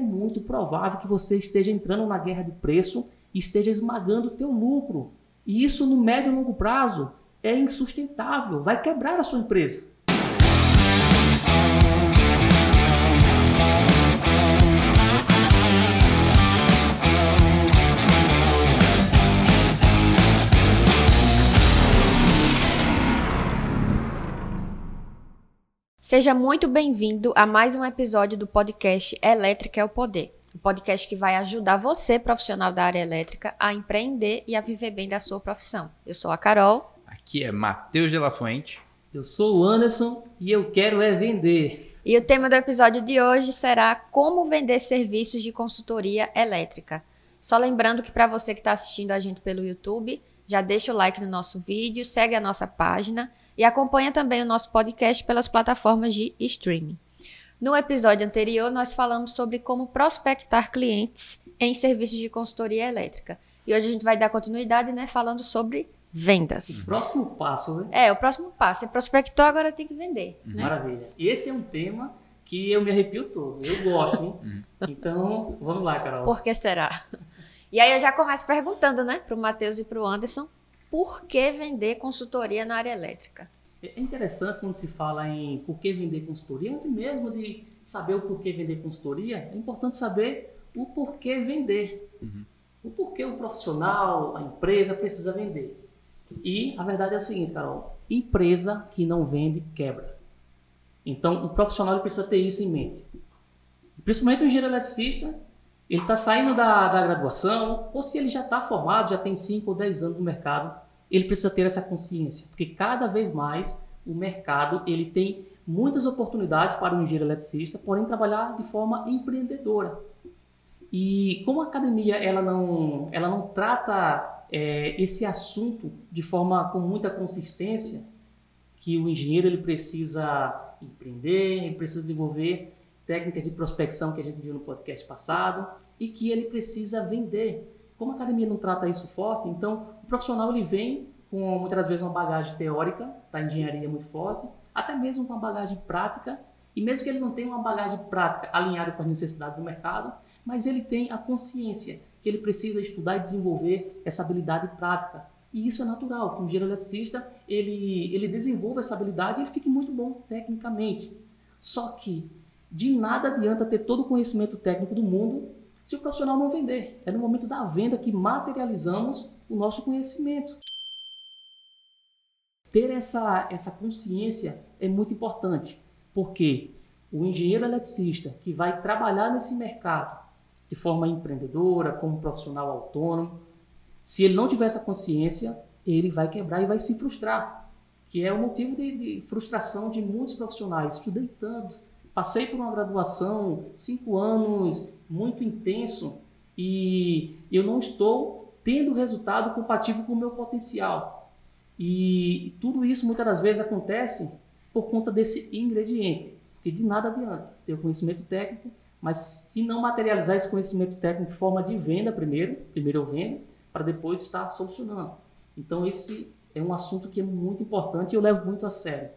é muito provável que você esteja entrando na guerra de preço e esteja esmagando o teu lucro. E isso no médio e longo prazo é insustentável, vai quebrar a sua empresa. Seja muito bem-vindo a mais um episódio do podcast Elétrica é o Poder. O um podcast que vai ajudar você, profissional da área elétrica, a empreender e a viver bem da sua profissão. Eu sou a Carol. Aqui é Matheus de La Fuente. Eu sou o Anderson e eu quero é vender. E o tema do episódio de hoje será como vender serviços de consultoria elétrica. Só lembrando que para você que está assistindo a gente pelo YouTube, já deixa o like no nosso vídeo, segue a nossa página e acompanha também o nosso podcast pelas plataformas de streaming. No episódio anterior, nós falamos sobre como prospectar clientes em serviços de consultoria elétrica. E hoje a gente vai dar continuidade, né, falando sobre vendas. O próximo passo, né? É, o próximo passo. Você prospectou, agora tem que vender. Né? Maravilha. Esse é um tema que eu me arrepio todo. Eu gosto, hein? Uhum. então, vamos lá, Carol. Por que será? E aí eu já começo perguntando, né, para o Matheus e para o Anderson, por que vender consultoria na área elétrica? É interessante quando se fala em por que vender consultoria, antes mesmo de saber o porquê vender consultoria, é importante saber o porquê vender. Uhum. O porquê o profissional, a empresa precisa vender. E a verdade é o seguinte, Carol: empresa que não vende quebra. Então, o profissional precisa ter isso em mente. Principalmente o engenheiro eletricista, ele está saindo da, da graduação, ou se ele já está formado, já tem 5 ou 10 anos no mercado, ele precisa ter essa consciência, porque cada vez mais o mercado ele tem muitas oportunidades para o engenheiro eletricista, porém trabalhar de forma empreendedora. E como a academia ela não, ela não trata é, esse assunto de forma com muita consistência, que o engenheiro ele precisa empreender, ele precisa desenvolver técnicas de prospecção que a gente viu no podcast passado e que ele precisa vender. Como a academia não trata isso forte, então o profissional ele vem com muitas vezes uma bagagem teórica da engenharia muito forte, até mesmo com uma bagagem prática, e mesmo que ele não tenha uma bagagem prática alinhada com as necessidades do mercado, mas ele tem a consciência que ele precisa estudar e desenvolver essa habilidade prática. E isso é natural, que um engenheiro eletricista, ele, ele desenvolve essa habilidade e ele fique muito bom tecnicamente. Só que de nada adianta ter todo o conhecimento técnico do mundo se o profissional não vender. É no momento da venda que materializamos o nosso conhecimento. Ter essa, essa consciência é muito importante, porque o engenheiro eletricista que vai trabalhar nesse mercado de forma empreendedora, como profissional autônomo, se ele não tiver essa consciência, ele vai quebrar e vai se frustrar, que é o motivo de, de frustração de muitos profissionais. Estudei tanto, Passei por uma graduação, cinco anos, muito intenso, e eu não estou tendo resultado compatível com o meu potencial. E tudo isso muitas das vezes acontece por conta desse ingrediente, porque de nada adianta ter o conhecimento técnico, mas se não materializar esse conhecimento técnico em forma de venda primeiro, primeiro eu vendo, para depois estar solucionando. Então esse é um assunto que é muito importante e eu levo muito a sério,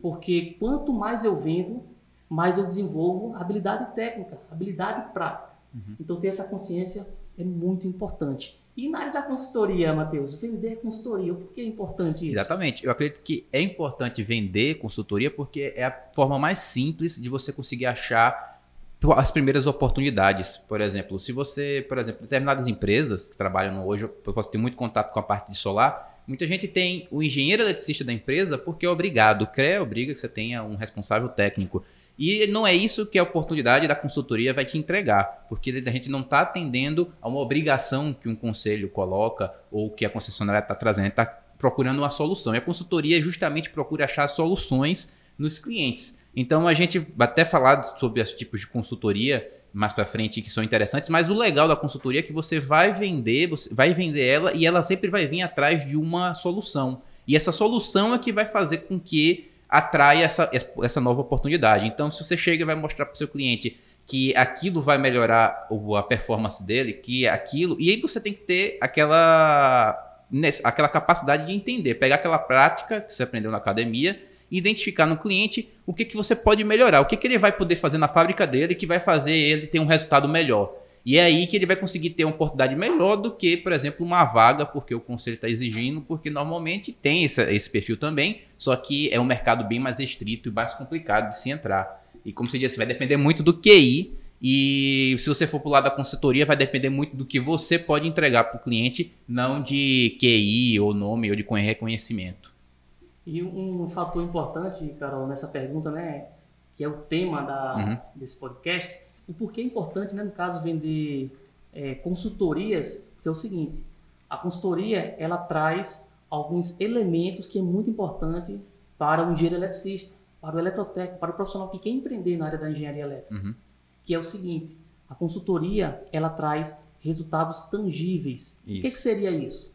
porque quanto mais eu vendo, mais eu desenvolvo habilidade técnica, habilidade prática. Uhum. Então, ter essa consciência é muito importante. E na área da consultoria, Matheus, vender consultoria, por que é importante isso? Exatamente. Eu acredito que é importante vender consultoria porque é a forma mais simples de você conseguir achar as primeiras oportunidades. Por exemplo, se você, por exemplo, determinadas empresas que trabalham hoje, eu posso ter muito contato com a parte de solar, muita gente tem o engenheiro eletricista da empresa porque é obrigado, o CREA obriga que você tenha um responsável técnico. E não é isso que a oportunidade da consultoria vai te entregar, porque a gente não está atendendo a uma obrigação que um conselho coloca ou que a concessionária está trazendo, está procurando uma solução. E a consultoria justamente procura achar soluções nos clientes. Então a gente vai até falar sobre os tipos de consultoria mais para frente que são interessantes, mas o legal da consultoria é que você vai vender, você vai vender ela e ela sempre vai vir atrás de uma solução. E essa solução é que vai fazer com que atrai essa, essa nova oportunidade. Então, se você chega e vai mostrar para o seu cliente que aquilo vai melhorar a performance dele, que aquilo, e aí você tem que ter aquela, aquela capacidade de entender, pegar aquela prática que você aprendeu na academia identificar no cliente o que, que você pode melhorar, o que, que ele vai poder fazer na fábrica dele que vai fazer ele ter um resultado melhor. E é aí que ele vai conseguir ter uma oportunidade melhor do que, por exemplo, uma vaga, porque o conselho está exigindo, porque normalmente tem esse, esse perfil também, só que é um mercado bem mais restrito e mais complicado de se entrar. E como você disse, vai depender muito do QI e se você for para o lado da consultoria, vai depender muito do que você pode entregar para o cliente, não de QI ou nome ou de reconhecimento. E um fator importante, Carol, nessa pergunta, né, que é o tema da, uhum. desse podcast, o porquê é importante, né, no caso, vender é, consultorias, que é o seguinte, a consultoria, ela traz alguns elementos que é muito importante para o engenheiro eletricista, para o eletrotécnico, para o profissional que quer empreender na área da engenharia elétrica. Uhum que é o seguinte: a consultoria ela traz resultados tangíveis. Isso. O que, que seria isso?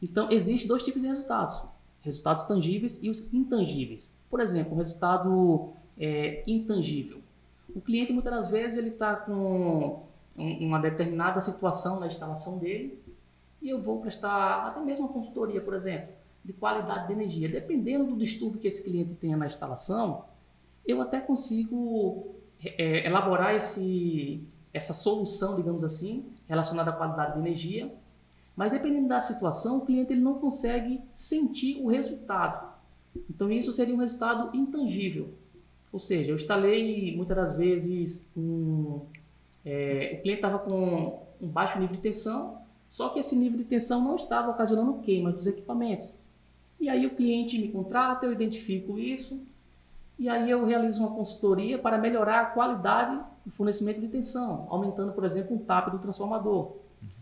Então, existem dois tipos de resultados: resultados tangíveis e os intangíveis. Por exemplo, o resultado é, intangível. O cliente muitas das vezes ele está com uma determinada situação na instalação dele e eu vou prestar até mesmo uma consultoria, por exemplo, de qualidade de energia. Dependendo do distúrbio que esse cliente tenha na instalação, eu até consigo é, elaborar esse, essa solução, digamos assim, relacionada à qualidade de energia, mas dependendo da situação, o cliente ele não consegue sentir o resultado. Então isso seria um resultado intangível. Ou seja, eu instalei muitas das vezes um, é, o cliente estava com um baixo nível de tensão, só que esse nível de tensão não estava ocasionando queima dos equipamentos. E aí o cliente me contrata, eu identifico isso, e aí eu realizo uma consultoria para melhorar a qualidade do fornecimento de tensão, aumentando, por exemplo, um TAP do transformador.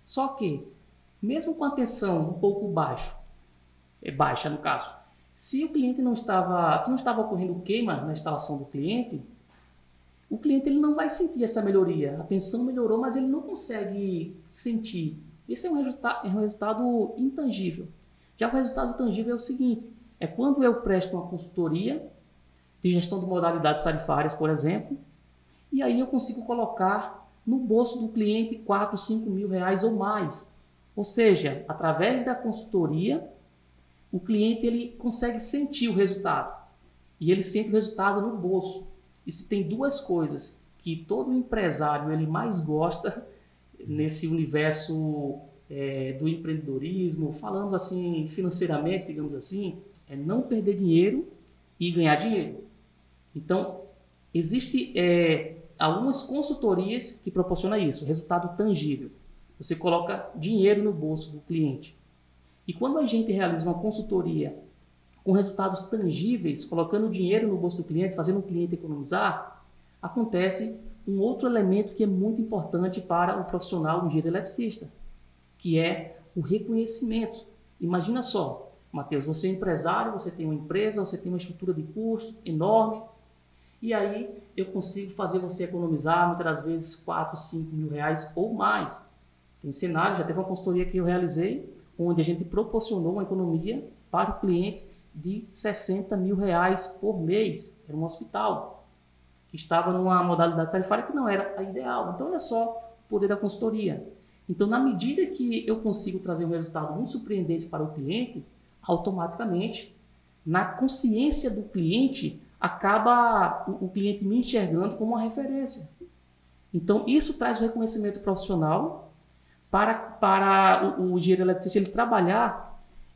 Só que, mesmo com a tensão um pouco baixo, é baixa no caso, se o cliente não estava, se não estava ocorrendo queima na instalação do cliente, o cliente ele não vai sentir essa melhoria. A tensão melhorou, mas ele não consegue sentir. Esse é um, resulta é um resultado intangível. Já o resultado tangível é o seguinte: é quando eu presto uma consultoria de gestão de modalidades tarifárias, por exemplo, e aí eu consigo colocar no bolso do cliente 4, 5 mil reais ou mais. Ou seja, através da consultoria, o cliente ele consegue sentir o resultado. E ele sente o resultado no bolso. E se tem duas coisas que todo empresário ele mais gosta nesse universo é, do empreendedorismo, falando assim financeiramente, digamos assim, é não perder dinheiro e ganhar dinheiro. Então, existe é, algumas consultorias que proporcionam isso, resultado tangível. Você coloca dinheiro no bolso do cliente. E quando a gente realiza uma consultoria com resultados tangíveis, colocando dinheiro no bolso do cliente, fazendo o cliente economizar, acontece um outro elemento que é muito importante para o profissional, o engenheiro eletricista, que é o reconhecimento. Imagina só, Matheus, você é empresário, você tem uma empresa, você tem uma estrutura de custo enorme, e aí eu consigo fazer você economizar muitas das vezes 4, 5 mil reais ou mais. Tem cenário, já teve uma consultoria que eu realizei, onde a gente proporcionou uma economia para o cliente de 60 mil reais por mês. Era um hospital que estava numa modalidade tarifária que não era a ideal. Então, olha só o poder da consultoria. Então, na medida que eu consigo trazer um resultado muito surpreendente para o cliente, automaticamente, na consciência do cliente, acaba o, o cliente me enxergando como uma referência. Então, isso traz o reconhecimento profissional para, para o, o engenheiro eletricista ele trabalhar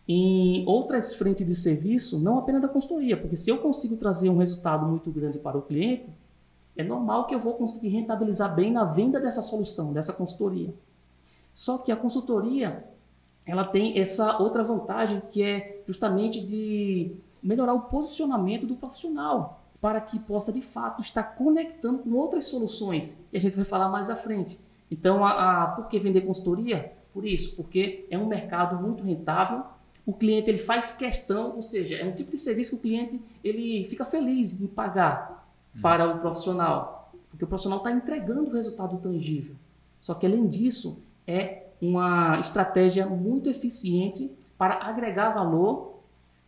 em outras frentes de serviço, não apenas da consultoria, porque se eu consigo trazer um resultado muito grande para o cliente, é normal que eu vou conseguir rentabilizar bem na venda dessa solução, dessa consultoria. Só que a consultoria, ela tem essa outra vantagem que é justamente de melhorar o posicionamento do profissional para que possa de fato estar conectando com outras soluções e a gente vai falar mais à frente. Então, a, a, por que vender consultoria? Por isso, porque é um mercado muito rentável. O cliente ele faz questão, ou seja, é um tipo de serviço que o cliente ele fica feliz em pagar hum. para o profissional, porque o profissional está entregando o resultado tangível. Só que além disso, é uma estratégia muito eficiente para agregar valor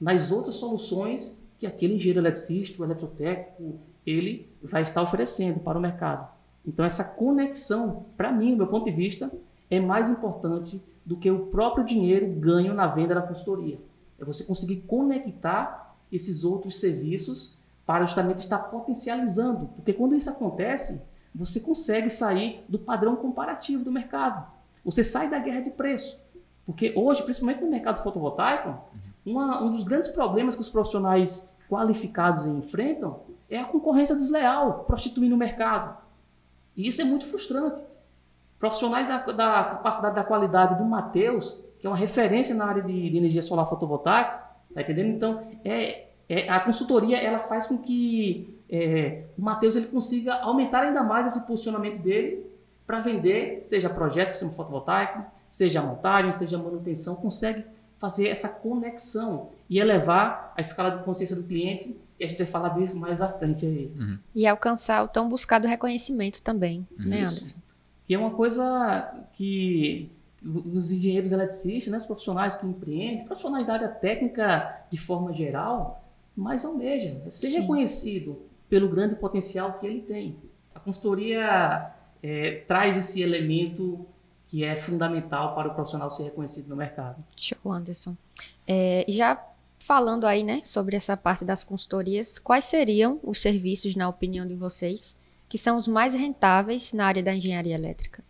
nas outras soluções que aquele engenheiro eletricista, o eletrotécnico, ele vai estar oferecendo para o mercado. Então essa conexão, para mim, do meu ponto de vista, é mais importante do que o próprio dinheiro ganho na venda da consultoria. É você conseguir conectar esses outros serviços para justamente estar potencializando. Porque quando isso acontece, você consegue sair do padrão comparativo do mercado. Você sai da guerra de preço. Porque hoje, principalmente no mercado fotovoltaico, uma, um dos grandes problemas que os profissionais qualificados enfrentam é a concorrência desleal, prostituindo o mercado. E isso é muito frustrante. Profissionais da, da capacidade da qualidade do Matheus, que é uma referência na área de, de energia solar fotovoltaica, tá entendendo? Então, é, é, a consultoria ela faz com que é, o Matheus ele consiga aumentar ainda mais esse posicionamento dele para vender, seja projetos de sistema fotovoltaico, seja montagem, seja manutenção, consegue fazer essa conexão e elevar a escala de consciência do cliente, e a gente vai falar disso mais à frente aí. Uhum. E alcançar o tão buscado reconhecimento também, uhum. né, Anderson? Que é uma coisa que os engenheiros eletricistas, né, os profissionais que empreendem, profissionais da área técnica de forma geral, mais almejam é ser Sim. reconhecido pelo grande potencial que ele tem. A consultoria é, traz esse elemento que é fundamental para o profissional ser reconhecido no mercado. Show, Anderson. É, já falando aí, né, sobre essa parte das consultorias, quais seriam os serviços, na opinião de vocês, que são os mais rentáveis na área da engenharia elétrica?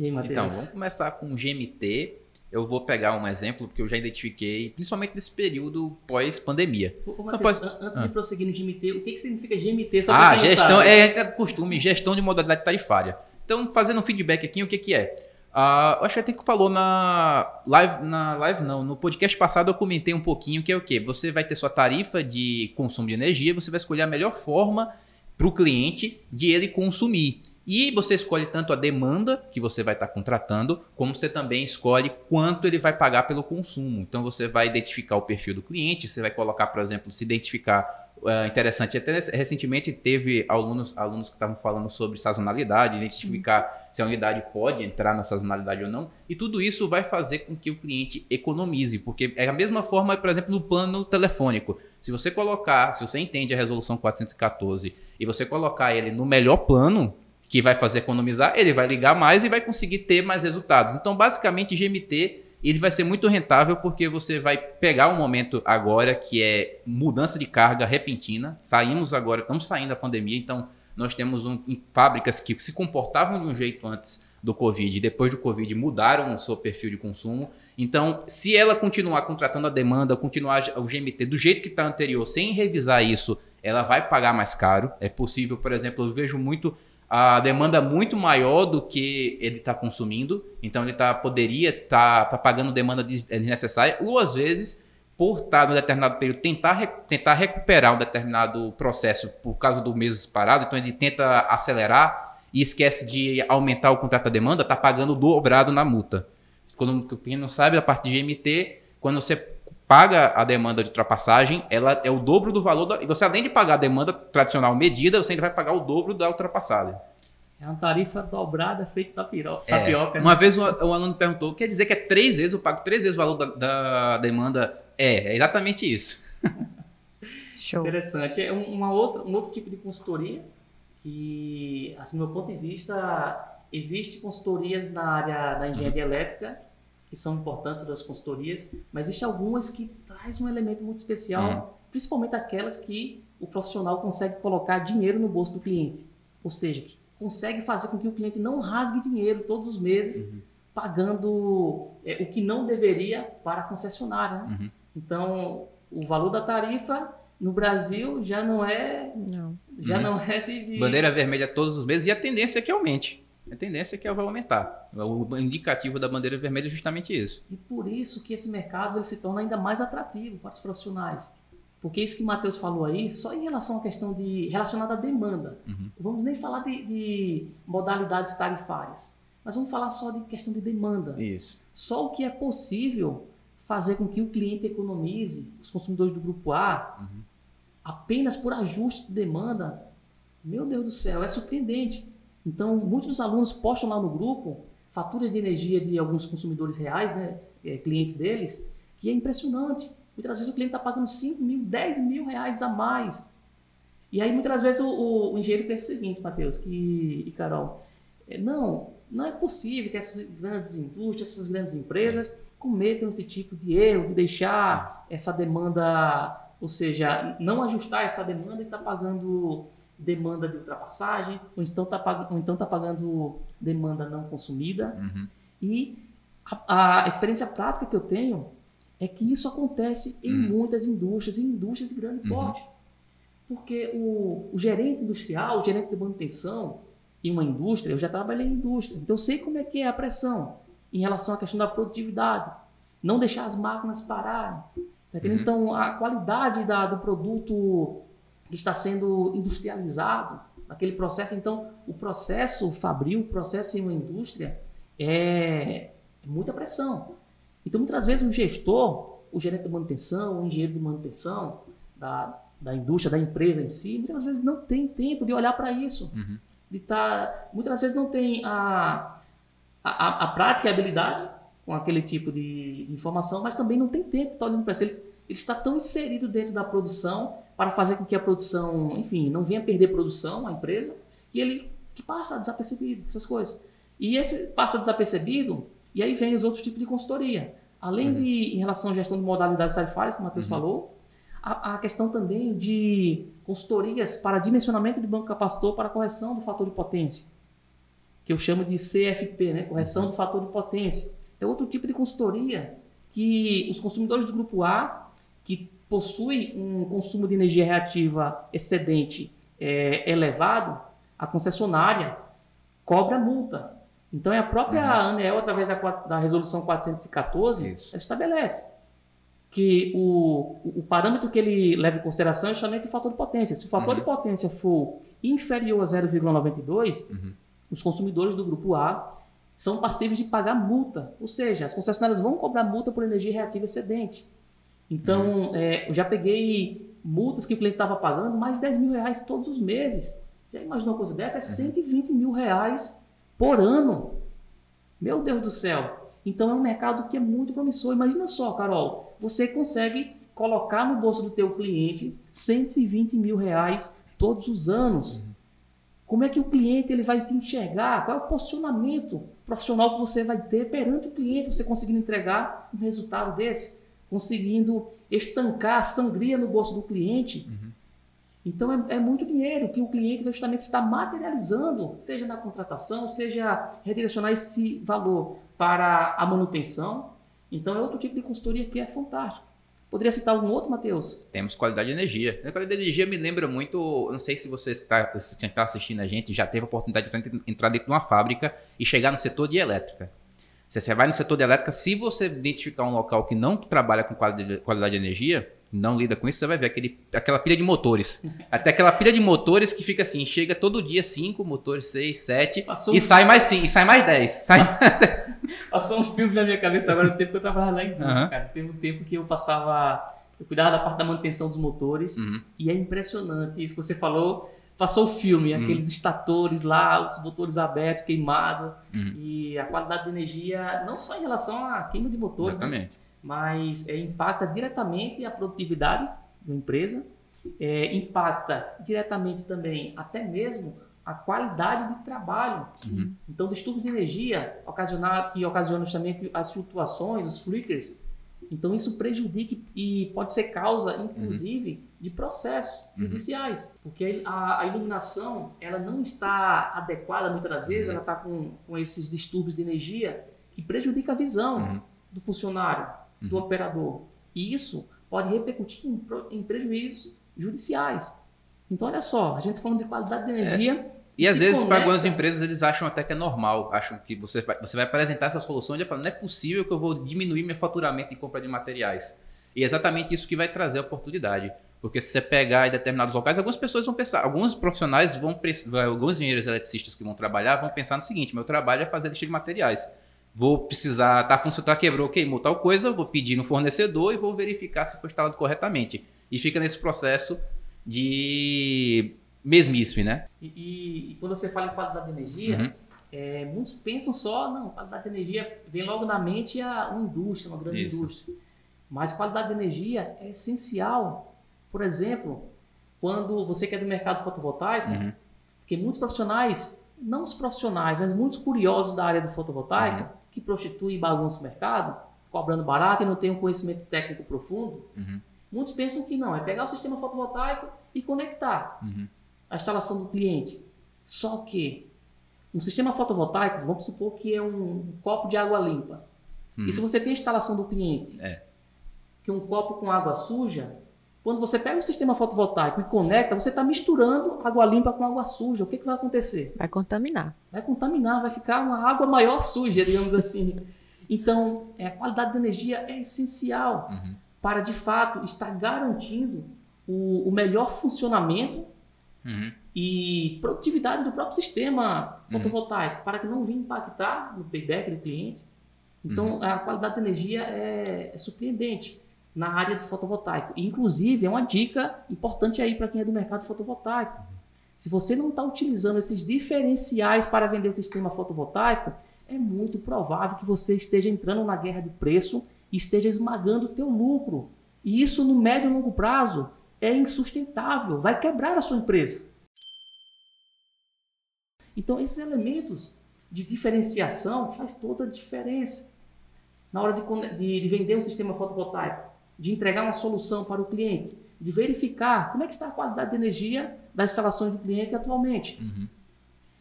Aí, então, vamos começar com o GMT. Eu vou pegar um exemplo porque eu já identifiquei, principalmente nesse período pós-pandemia. Mateus, Antes ah. de prosseguir no GMT, o que, que significa GMT? Só ah, gestão, é, é costume, gestão de modalidade tarifária. Então, fazendo um feedback aqui, o que, que é? Uh, acho que até que falou na live, na live não, no podcast passado eu comentei um pouquinho que é o que? Você vai ter sua tarifa de consumo de energia, você vai escolher a melhor forma para o cliente de ele consumir. E você escolhe tanto a demanda que você vai estar tá contratando, como você também escolhe quanto ele vai pagar pelo consumo. Então você vai identificar o perfil do cliente, você vai colocar, por exemplo, se identificar é interessante. Até recentemente teve alunos, alunos que estavam falando sobre sazonalidade, identificar Sim. se a unidade pode entrar na sazonalidade ou não. E tudo isso vai fazer com que o cliente economize, porque é a mesma forma, por exemplo, no plano telefônico. Se você colocar, se você entende a resolução 414 e você colocar ele no melhor plano, que vai fazer economizar, ele vai ligar mais e vai conseguir ter mais resultados. Então, basicamente, GMT ele vai ser muito rentável porque você vai pegar um momento agora que é mudança de carga repentina. Saímos agora, estamos saindo da pandemia, então nós temos um, fábricas que se comportavam de um jeito antes do Covid e depois do Covid mudaram o seu perfil de consumo. Então, se ela continuar contratando a demanda, continuar o GMT do jeito que está anterior, sem revisar isso, ela vai pagar mais caro. É possível, por exemplo, eu vejo muito a demanda muito maior do que ele está consumindo, então ele tá, poderia estar tá, tá pagando demanda desnecessária, ou às vezes, por estar tá, no determinado período, tentar, tentar recuperar um determinado processo por causa do mês parado, então ele tenta acelerar e esquece de aumentar o contrato da demanda, está pagando dobrado na multa. Quando quem não sabe, a parte de GMT, quando você paga a demanda de ultrapassagem, ela é o dobro do valor. Da, e você, além de pagar a demanda tradicional medida, você ainda vai pagar o dobro da ultrapassada. É uma tarifa dobrada feita da piroca. É, tapioca. Né? Uma vez um, um, aluno perguntou: quer dizer que é três vezes, eu pago três vezes o valor da, da demanda? É, é exatamente isso. Show. Interessante. É uma outra, um outro tipo de consultoria que, assim, do meu ponto de vista, existe consultorias na área da engenharia uhum. elétrica que são importantes das consultorias, mas existem algumas que traz um elemento muito especial, uhum. principalmente aquelas que o profissional consegue colocar dinheiro no bolso do cliente, ou seja, que consegue fazer com que o cliente não rasgue dinheiro todos os meses uhum. pagando é, o que não deveria para a concessionária. Né? Uhum. Então, o valor da tarifa no Brasil já não é não. já uhum. não é de, de... bandeira vermelha todos os meses e a tendência é que aumente. A tendência é que ela vai aumentar. O indicativo da bandeira vermelha é justamente isso. E por isso que esse mercado ele se torna ainda mais atrativo para os profissionais. Porque isso que o Matheus falou aí, só em relação à questão de relacionada à demanda. Uhum. Vamos nem falar de, de, modalidades tarifárias, mas vamos falar só de questão de demanda. Isso. Só o que é possível fazer com que o cliente economize, os consumidores do grupo A, uhum. apenas por ajuste de demanda, meu Deus do céu, é surpreendente. Então, muitos dos alunos postam lá no grupo faturas de energia de alguns consumidores reais, né, é, clientes deles, que é impressionante. Muitas vezes o cliente está pagando 5 mil, 10 mil reais a mais. E aí, muitas vezes, o, o, o engenheiro pensa o seguinte, Matheus que, e Carol, é, não, não é possível que essas grandes indústrias, essas grandes empresas cometam esse tipo de erro, de deixar essa demanda ou seja, não ajustar essa demanda e está pagando demanda de ultrapassagem, ou então está pagando, então tá pagando demanda não consumida. Uhum. E a, a, experiência prática que eu tenho é que isso acontece em Uhum. muitas indústrias, em indústrias de grande Uhum. porte. Porque o, o gerente industrial, o gerente de manutenção em uma indústria, eu já trabalhei em indústria, então eu sei como é que é a pressão em relação à questão da produtividade. Não deixar as máquinas pararem. Tá? Uhum. Então, a qualidade da, do produto que está sendo industrializado, naquele processo. Então, o processo fabril, o processo em uma indústria é, muita pressão. Então, muitas vezes, o gestor, o gerente de manutenção, o engenheiro de manutenção da, da indústria, da empresa em si, muitas vezes não tem tempo de olhar para isso. Uhum. De tá, muitas vezes não tem a, a, a prática e a habilidade com aquele tipo de, de informação, mas também não tem tempo de estar olhando para isso. Ele, ele está tão inserido dentro da produção para fazer com que a produção, enfim, não venha perder produção, a empresa, que ele que passa desapercebido, essas coisas. E esse passa desapercebido, e aí vem os outros tipos de consultoria. Além Uhum. de, em relação à gestão de modalidades tarifárias, como o Matheus Uhum. falou, a, a questão também de consultorias para dimensionamento de banco capacitor para correção do fator de potência, que eu chamo de CFP, né? correção do fator de potência. É outro tipo de consultoria que os consumidores do grupo A, que possuem um consumo de energia reativa excedente é, elevado, a concessionária cobra multa. Então é a própria Uhum. ANEEL, através da, da resolução 414, Isso. ela estabelece que o, o parâmetro que ele leva em consideração é justamente o fator de potência. Se o fator Uhum. de potência for inferior a 0,92, Uhum. os consumidores do grupo A são passíveis de pagar multa. Ou seja, as concessionárias vão cobrar multa por energia reativa excedente. Então, é, eu já peguei multas que o cliente estava pagando mais de 10 mil reais todos os meses. Já imaginou uma coisa dessa? É 120 mil reais por ano. Meu Deus do céu. Então é um mercado que é muito promissor. Imagina só, Carol, você consegue colocar no bolso do teu cliente 120 mil reais todos os anos. Como é que o cliente ele vai te enxergar? Qual é o posicionamento profissional que você vai ter perante o cliente? Você conseguindo entregar um resultado desse? Conseguindo estancar a sangria no bolso do cliente? Uhum. Então é, é muito dinheiro que o cliente justamente está materializando, seja na contratação, seja redirecionar esse valor para a manutenção. Então é outro tipo de consultoria que é fantástico. Poderia citar algum outro, Matheus? Temos qualidade de energia. A qualidade de energia me lembra muito. Não sei se você está, se quem está assistindo a gente já teve a oportunidade de entrar dentro de uma fábrica e chegar no setor de elétrica. Se você vai no setor de elétrica, se você identificar um local que não trabalha com qualidade, qualidade de energia, não lida com isso, você vai ver aquele, aquela pilha de motores. Até aquela pilha de motores que fica assim, chega todo dia cinco motores, seis, sete, Passou, e sai mais cinco, e sai mais dez. Sai... passou um filme na minha cabeça agora no tempo que eu trabalhava lá em indústria, Aham. cara. Teve um tempo que eu passava. Eu cuidava da parte da manutenção dos motores. Uhum. E é impressionante isso que você falou. Passou o filme, Uhum. aqueles estatores lá, os motores abertos, queimados. Uhum. E a qualidade de energia, não só em relação à queima de motores, né? Mas é, impacta diretamente a produtividade da empresa, é, impacta diretamente também até mesmo a qualidade de trabalho. Uhum. Então, distúrbios de energia que ocasionam justamente as flutuações, os flickers, então isso prejudica e pode ser causa, inclusive, de processos Uhum. judiciais, porque a, a iluminação ela não está adequada muitas das vezes, Uhum. ela está com, com esses distúrbios de energia que prejudica a visão Uhum. do funcionário, do Uhum. operador. E isso pode repercutir em, em prejuízos judiciais. Então, olha só, a gente tá falando de qualidade de energia. E às vezes, para algumas empresas, eles acham até que é normal. Acham que você vai, você vai apresentar essa solução e já fala, não é possível que eu vou diminuir meu faturamento de compra de materiais. E é exatamente isso que vai trazer a oportunidade. Porque se você pegar em determinados locais, algumas pessoas vão pensar, alguns profissionais vão, alguns engenheiros eletricistas que vão trabalhar vão pensar no seguinte: meu trabalho é fazer lista de materiais. Vou precisar, tá funcionando, tá, quebrou, queimou tal coisa, vou pedir no fornecedor e vou verificar se foi instalado corretamente. E fica nesse processo de mesmice, né? E, e- e quando você fala em qualidade de energia, Uhum. é, muitos pensam só, não, qualidade de energia vem logo na mente a uma indústria, uma grande Isso. indústria. Mas qualidade de energia é essencial. Por exemplo, quando você quer do mercado fotovoltaico, Uhum. porque muitos profissionais, não os profissionais, mas muitos curiosos da área do fotovoltaico, Uhum. que prostituem e bagunçam o mercado, cobrando barato e não têm um conhecimento técnico profundo, Uhum. Muitos pensam que não, é pegar o sistema fotovoltaico e conectar uhum. A instalação do cliente. Só que um sistema fotovoltaico, vamos supor que é um copo de água limpa. Uhum. E se você tem a instalação do cliente, é. que um copo com água suja, quando você pega o sistema fotovoltaico e conecta, você está misturando água limpa com água suja. O que, que vai acontecer? Vai contaminar. Vai contaminar, vai ficar uma água maior suja, digamos assim. Então, é, a qualidade da energia é essencial uhum. para, de fato, estar garantindo o, o melhor funcionamento uhum. e produtividade do próprio sistema uhum. fotovoltaico, uhum. para que não venha impactar no payback do cliente. Então, uhum. a qualidade da energia é, é surpreendente na área do fotovoltaico. Inclusive, é uma dica importante aí para quem é do mercado fotovoltaico. Se você não está utilizando esses diferenciais para vender sistema fotovoltaico, é muito provável que você esteja entrando na guerra de preço e esteja esmagando o teu lucro. E isso no médio e longo prazo é insustentável, vai quebrar a sua empresa. Então, esses elementos de diferenciação faz toda a diferença na hora de, de, de, vender um sistema fotovoltaico, de entregar uma solução para o cliente, de verificar como é que está a qualidade de energia das instalações do cliente atualmente. Uhum.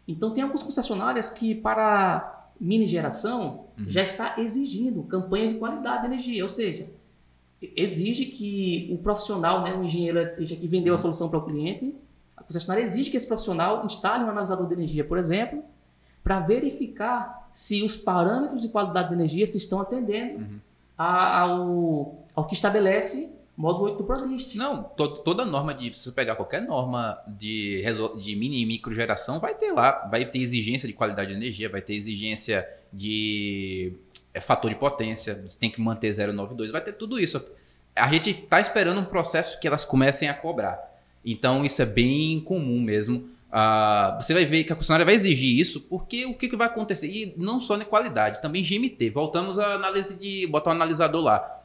Então, tem algumas concessionárias que, para mini geração, uhum. já está exigindo campanhas de qualidade de energia, ou seja, exige que o profissional, né, o engenheiro eletricista que vendeu a solução para o cliente, a concessionária exige que esse profissional instale um analisador de energia, por exemplo, para verificar se os parâmetros de qualidade de energia se estão atendendo uhum. ao, ao que estabelece modo 8 do ProList. Não, to, toda norma de, se você pegar qualquer norma de, de mini e micro geração, vai ter lá, vai ter exigência de qualidade de energia, vai ter exigência de é, fator de potência, tem que manter 0,92, vai ter tudo isso. A gente está esperando um processo que elas comecem a cobrar. Então, isso é bem comum mesmo. Uh, você vai ver que a concessionária vai exigir isso, porque o que, que vai acontecer? E não só na qualidade, também GMT. Voltamos à análise de botar um analisador lá.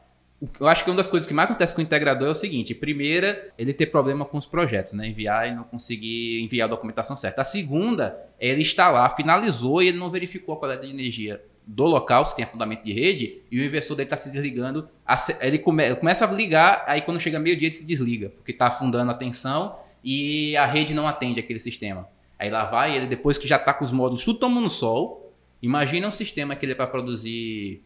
Eu acho que uma das coisas que mais acontece com o integrador é o seguinte: primeira, ele ter problema com os projetos, né? Enviar e não conseguir enviar a documentação certa. A segunda, é ele instalar, finalizou e ele não verificou a qualidade de energia do local, se tem fundamento de rede, e o inversor dele está se desligando. Ele, come, começa a ligar, aí quando chega meio-dia ele se desliga, porque está afundando a tensão e a rede não atende aquele sistema. Aí lá vai ele, depois que já está com os módulos tudo tomando sol, imagina um sistema que ele é para produzir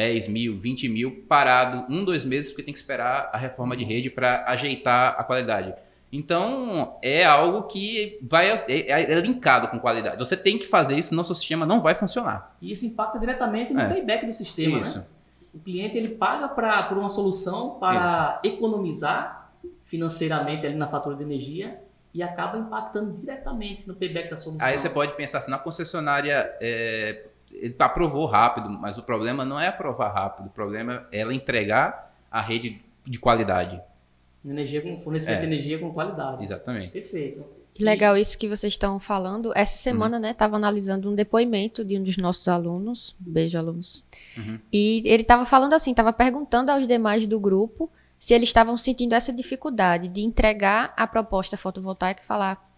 10 mil, 20 mil, parado um, dois meses, porque tem que esperar a reforma de rede para ajeitar a qualidade. Então, é algo que vai é, é, é, linkado com qualidade. Você tem que fazer isso, senão seu sistema não vai funcionar. E isso impacta diretamente no é. payback do sistema. Né? Isso. Né? O cliente ele paga pra, por uma solução para isso. economizar financeiramente ali na fatura de energia e acaba impactando diretamente no payback da solução. Aí você pode pensar assim, na concessionária é, ele aprovou rápido, mas o problema não é aprovar rápido, o problema é ela entregar a rede de qualidade. Energia com, fornecimento é. de energia com qualidade. Exatamente. Perfeito. Legal isso que vocês estão falando. Essa semana, uhum. né, estava analisando um depoimento de um dos nossos alunos, beijo alunos, uhum. e ele estava falando assim, estava perguntando aos demais do grupo se eles estavam sentindo essa dificuldade de entregar a proposta fotovoltaica e falar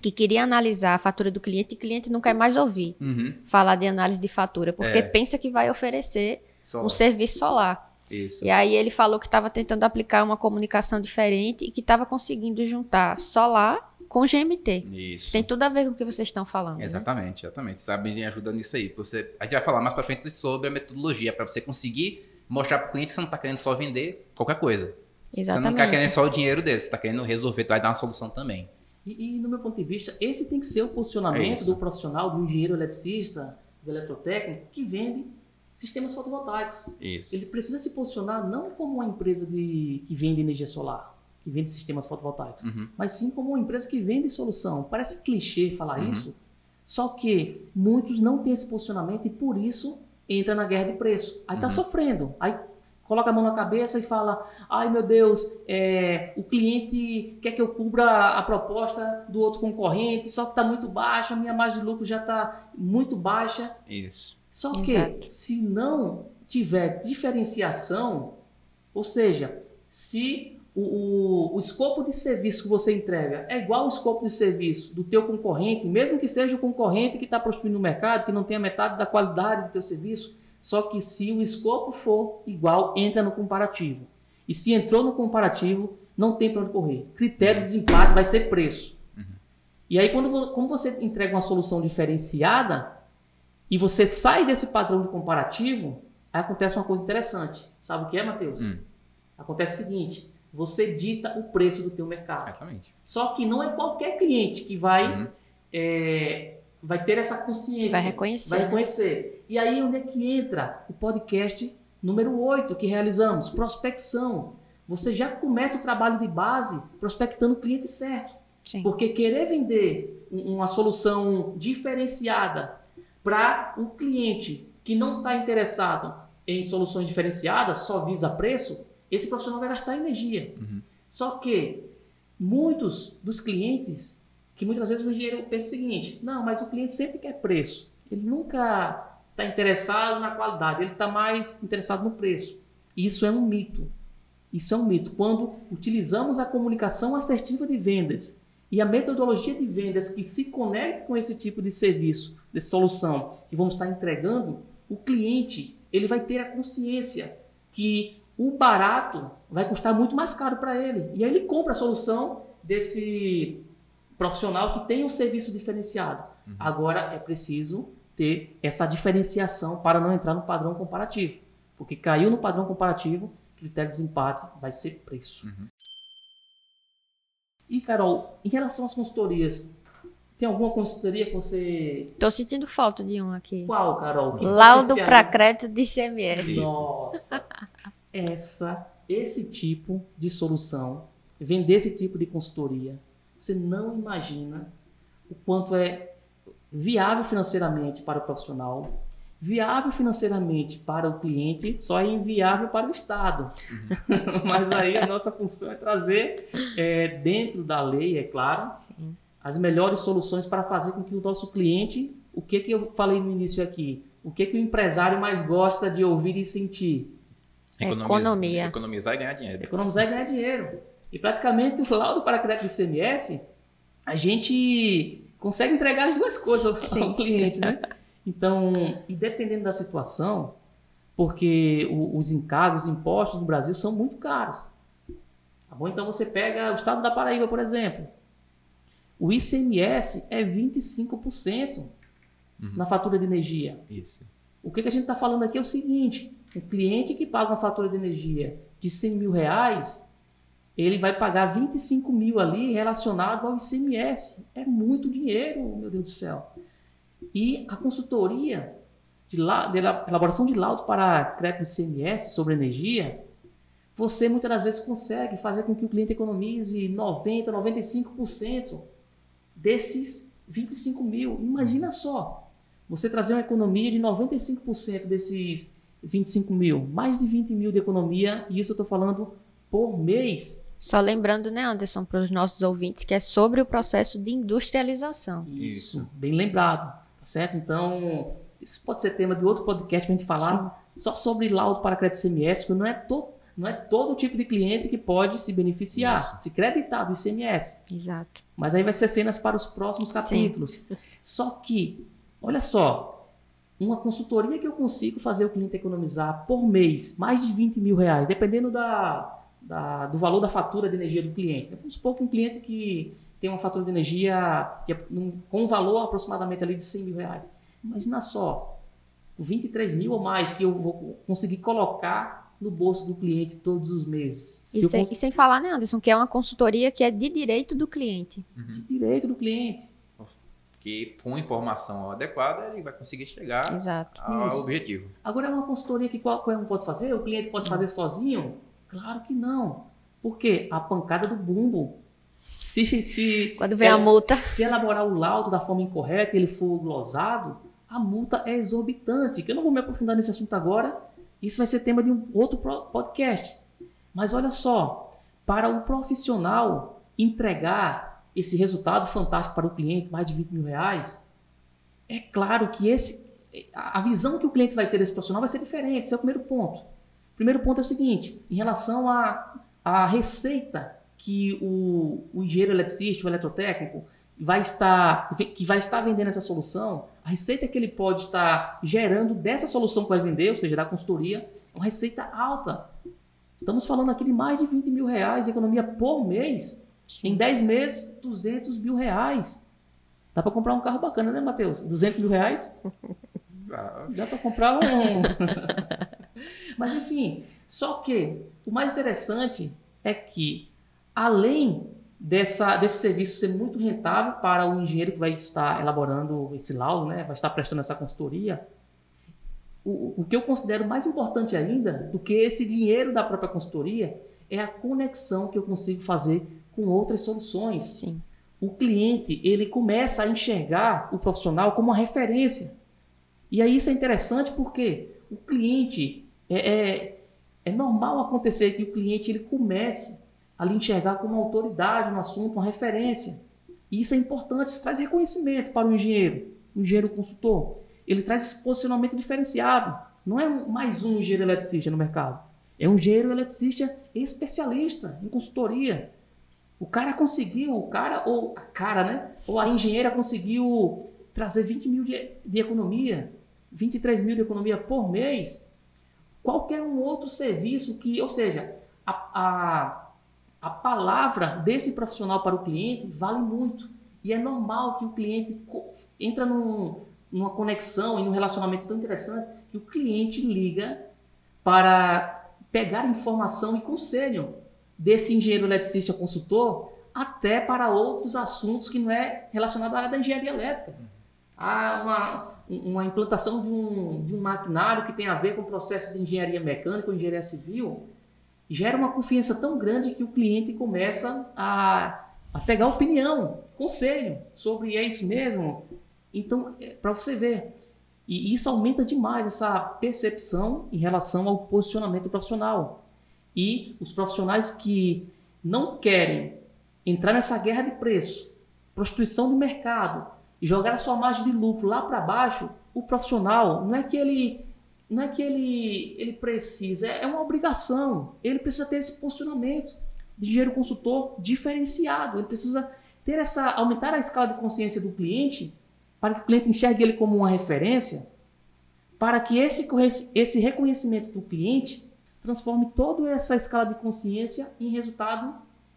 que queria analisar a fatura do cliente e o cliente não quer mais ouvir uhum. falar de análise de fatura, porque é. pensa que vai oferecer solar. um serviço solar. Isso. E aí ele falou que estava tentando aplicar uma comunicação diferente e que estava conseguindo juntar solar com GMT. Isso. Tem tudo a ver com o que vocês estão falando. Né? Exatamente, né? exatamente. Sabe me ajuda nisso aí. Você, a gente vai falar mais para frente sobre a metodologia para você conseguir mostrar para o cliente que você não está querendo só vender qualquer coisa. Exatamente. Você não está querendo só o dinheiro dele, você está querendo resolver, vai dar uma solução também. E, e, no meu ponto de vista, esse tem que ser o posicionamento é do profissional, do engenheiro eletricista, do eletrotécnico, que vende sistemas fotovoltaicos. Isso. Ele precisa se posicionar não como uma empresa de, que vende energia solar, que vende sistemas fotovoltaicos, uhum. mas sim como uma empresa que vende solução. Parece clichê falar uhum. isso, só que muitos não têm esse posicionamento e por isso entra na guerra de preço. Aí está uhum. sofrendo. Aí coloca a mão na cabeça e fala: ai meu Deus, é, o cliente quer que eu cubra a proposta do outro concorrente, só que está muito baixa, a minha margem de lucro já está muito baixa. Isso. Só que Exato. se não tiver diferenciação, ou seja, se o, o, o, escopo de serviço que você entrega é igual ao escopo de serviço do teu concorrente, mesmo que seja o concorrente que está prostituindo o mercado, que não tenha metade da qualidade do teu serviço, só que se o escopo for igual, entra no comparativo. E se entrou no comparativo, não tem para onde correr. Critério de desempate vai ser preço. Uhum. E aí, quando, como você entrega uma solução diferenciada e você sai desse padrão de comparativo, aí acontece uma coisa interessante. Sabe o que é, Matheus? Hum. Acontece o seguinte: você dita o preço do teu mercado. Exatamente. Só que não é qualquer cliente que vai, uhum. é, vai ter essa consciência. Vai reconhecer. Vai reconhecer. E aí onde é que entra o podcast número 8 que realizamos? Prospecção. Você já começa o trabalho de base prospectando o cliente certo. Sim. Porque querer vender uma solução diferenciada para um cliente que não está interessado em soluções diferenciadas, só visa preço, esse profissional vai gastar energia. Uhum. Só que muitos dos clientes, que muitas vezes o engenheiro pensa o seguinte: não, mas o cliente sempre quer preço. Ele nunca está interessado na qualidade, ele está mais interessado no preço. Isso é um mito. Isso é um mito. Quando utilizamos a comunicação assertiva de vendas e a metodologia de vendas que se conecta com esse tipo de serviço, de solução que vamos estar entregando, o cliente ele vai ter a consciência que o barato vai custar muito mais caro para ele. E aí ele compra a solução desse profissional que tem um serviço diferenciado. Uhum. Agora é preciso ter essa diferenciação para não entrar no padrão comparativo. Porque caiu no padrão comparativo, critério de desempate vai ser preço. Uhum. E, Carol, em relação às consultorias, tem alguma consultoria que você. Tô sentindo falta de um aqui. Qual, Carol? Que Laudo para crédito de CMS. Nossa! essa, esse tipo de solução, vender esse tipo de consultoria, você não imagina o quanto é viável financeiramente para o profissional, viável financeiramente para o cliente, só é inviável para o Estado. Uhum. Mas aí a nossa função é trazer é, dentro da lei, é claro, Sim. as melhores soluções para fazer com que o nosso cliente, o que que eu falei no início aqui, o que que o empresário mais gosta de ouvir e sentir? Economia. Economizar e ganhar dinheiro. Economizar e ganhar dinheiro. E praticamente o laudo para crédito de ICMS, a gente consegue entregar as duas coisas Sim. ao cliente, né? Então, e dependendo da situação, porque o, os encargos, os impostos no Brasil são muito caros. Tá bom? Então você pega o estado da Paraíba, por exemplo. O ICMS é 25% uhum. na fatura de energia. Isso. O que, que a gente está falando aqui é o seguinte: o cliente que paga uma fatura de energia de 100 mil reais, ele vai pagar 25 mil ali relacionado ao ICMS. É muito dinheiro, meu Deus do céu. E a consultoria de, la, de elaboração de laudo para crédito ICMS sobre energia, você muitas das vezes consegue fazer com que o cliente economize 90%, 95% desses 25 mil. Imagina só, você trazer uma economia de 95% desses 25 mil, mais de 20 mil de economia, e isso eu estou falando por mês. Só lembrando, né, Anderson, para os nossos ouvintes, que é sobre o processo de industrialização. Isso, bem lembrado, tá certo? Então, isso pode ser tema de outro podcast para a gente falar Sim. só sobre laudo para crédito CMS, porque não é, to, não é todo tipo de cliente que pode se beneficiar, isso. se creditar do ICMS. Exato. Mas aí vai ser cenas para os próximos capítulos. Sim. Só que, olha só, uma consultoria que eu consigo fazer o cliente economizar por mês mais de 20 mil reais, dependendo da, da, do valor da fatura de energia do cliente. Vamos supor que um cliente que tem uma fatura de energia que é com um valor aproximadamente ali de 100 mil reais. Imagina só, 23 mil ou mais que eu vou conseguir colocar no bolso do cliente todos os meses. E, sem, cons... e sem falar, né, Anderson, que é uma consultoria que é de direito do cliente. Uhum. De direito do cliente que com informação adequada ele vai conseguir chegar Exato. ao Isso. objetivo. Agora é uma consultoria que qualquer um pode fazer? O cliente pode fazer sozinho? Claro que não. Porque a pancada do bumbo. Se, se Quando vem a multa. Se elaborar o laudo da forma incorreta e ele for glosado, a multa é exorbitante. Que eu não vou me aprofundar nesse assunto agora. Isso vai ser tema de um outro podcast. Mas olha só, para o profissional entregar esse resultado fantástico para o cliente, mais de 20 mil reais, é claro que esse, a visão que o cliente vai ter desse profissional vai ser diferente. Esse é o primeiro ponto. Primeiro ponto é o seguinte: em relação à a, a, receita que o, o engenheiro eletricista, o eletrotécnico, vai estar, que vai estar vendendo essa solução, a receita que ele pode estar gerando dessa solução que vai vender, ou seja, da consultoria, é uma receita alta. Estamos falando aqui de mais de 20 mil reais de economia por mês. Sim. Em 10 meses, 200 mil reais. Dá para comprar um carro bacana, né, Matheus? 200 mil reais? Dá para comprar um. Mas enfim, só que o mais interessante é que, além dessa, desse serviço ser muito rentável para o engenheiro que vai estar elaborando esse laudo, né, vai estar prestando essa consultoria, o, o que eu considero mais importante ainda do que esse dinheiro da própria consultoria é a conexão que eu consigo fazer com outras soluções. Sim. O cliente ele começa a enxergar o profissional como uma referência. E aí isso é interessante porque o cliente é, é, é normal acontecer que o cliente ele comece a lhe enxergar como uma autoridade no assunto, uma referência. E isso é importante, isso traz reconhecimento para o engenheiro, o engenheiro consultor. Ele traz esse posicionamento diferenciado. Não é mais um engenheiro eletricista no mercado. É um engenheiro eletricista especialista em consultoria. O cara conseguiu, o cara, ou a cara, né? Ou a engenheira conseguiu trazer 20 mil de, de economia, 23 mil de economia por mês qualquer um outro serviço que, ou seja, a, a, a palavra desse profissional para o cliente vale muito. E é normal que o cliente entra num, numa conexão, em um relacionamento tão interessante, que o cliente liga para pegar informação e conselho desse engenheiro eletricista consultor até para outros assuntos que não é relacionado à área da engenharia elétrica. Há uma, uma implantação de um, de um maquinário que tem a ver com o processo de engenharia mecânica ou engenharia civil, gera uma confiança tão grande que o cliente começa a, a pegar opinião, conselho sobre é isso mesmo. Então, é, para você ver, e isso aumenta demais essa percepção em relação ao posicionamento profissional. E os profissionais que não querem entrar nessa guerra de preço, prostituição do mercado, e jogar a sua margem de lucro lá para baixo, o profissional não é que ele não é que ele ele precisa, é uma obrigação. Ele precisa ter esse posicionamento de engenheiro consultor diferenciado. Ele precisa ter essa aumentar a escala de consciência do cliente para que o cliente enxergue ele como uma referência, para que esse esse reconhecimento do cliente transforme toda essa escala de consciência em resultado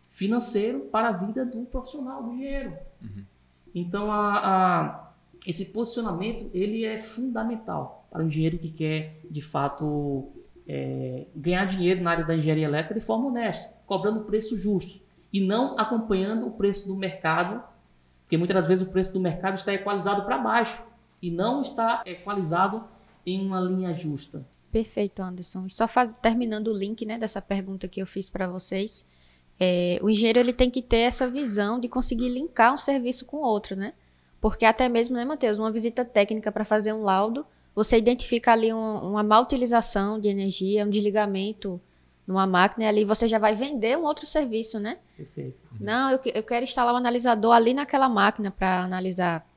financeiro para a vida do profissional, do engenheiro. Uhum. Então, a, a, esse posicionamento ele é fundamental para o engenheiro que quer, de fato, é, ganhar dinheiro na área da engenharia elétrica de forma honesta, cobrando preço justo e não acompanhando o preço do mercado, porque muitas das vezes o preço do mercado está equalizado para baixo e não está equalizado em uma linha justa. Perfeito, Anderson. Só faz, terminando o link né, dessa pergunta que eu fiz para vocês, é, o engenheiro ele tem que ter essa visão de conseguir linkar um serviço com outro, né? Porque até mesmo, né, Matheus, uma visita técnica para fazer um laudo, você identifica ali um, uma má utilização de energia, um desligamento numa máquina, e ali você já vai vender um outro serviço, né? Perfeito. Não, eu, eu quero instalar um analisador ali naquela máquina para analisar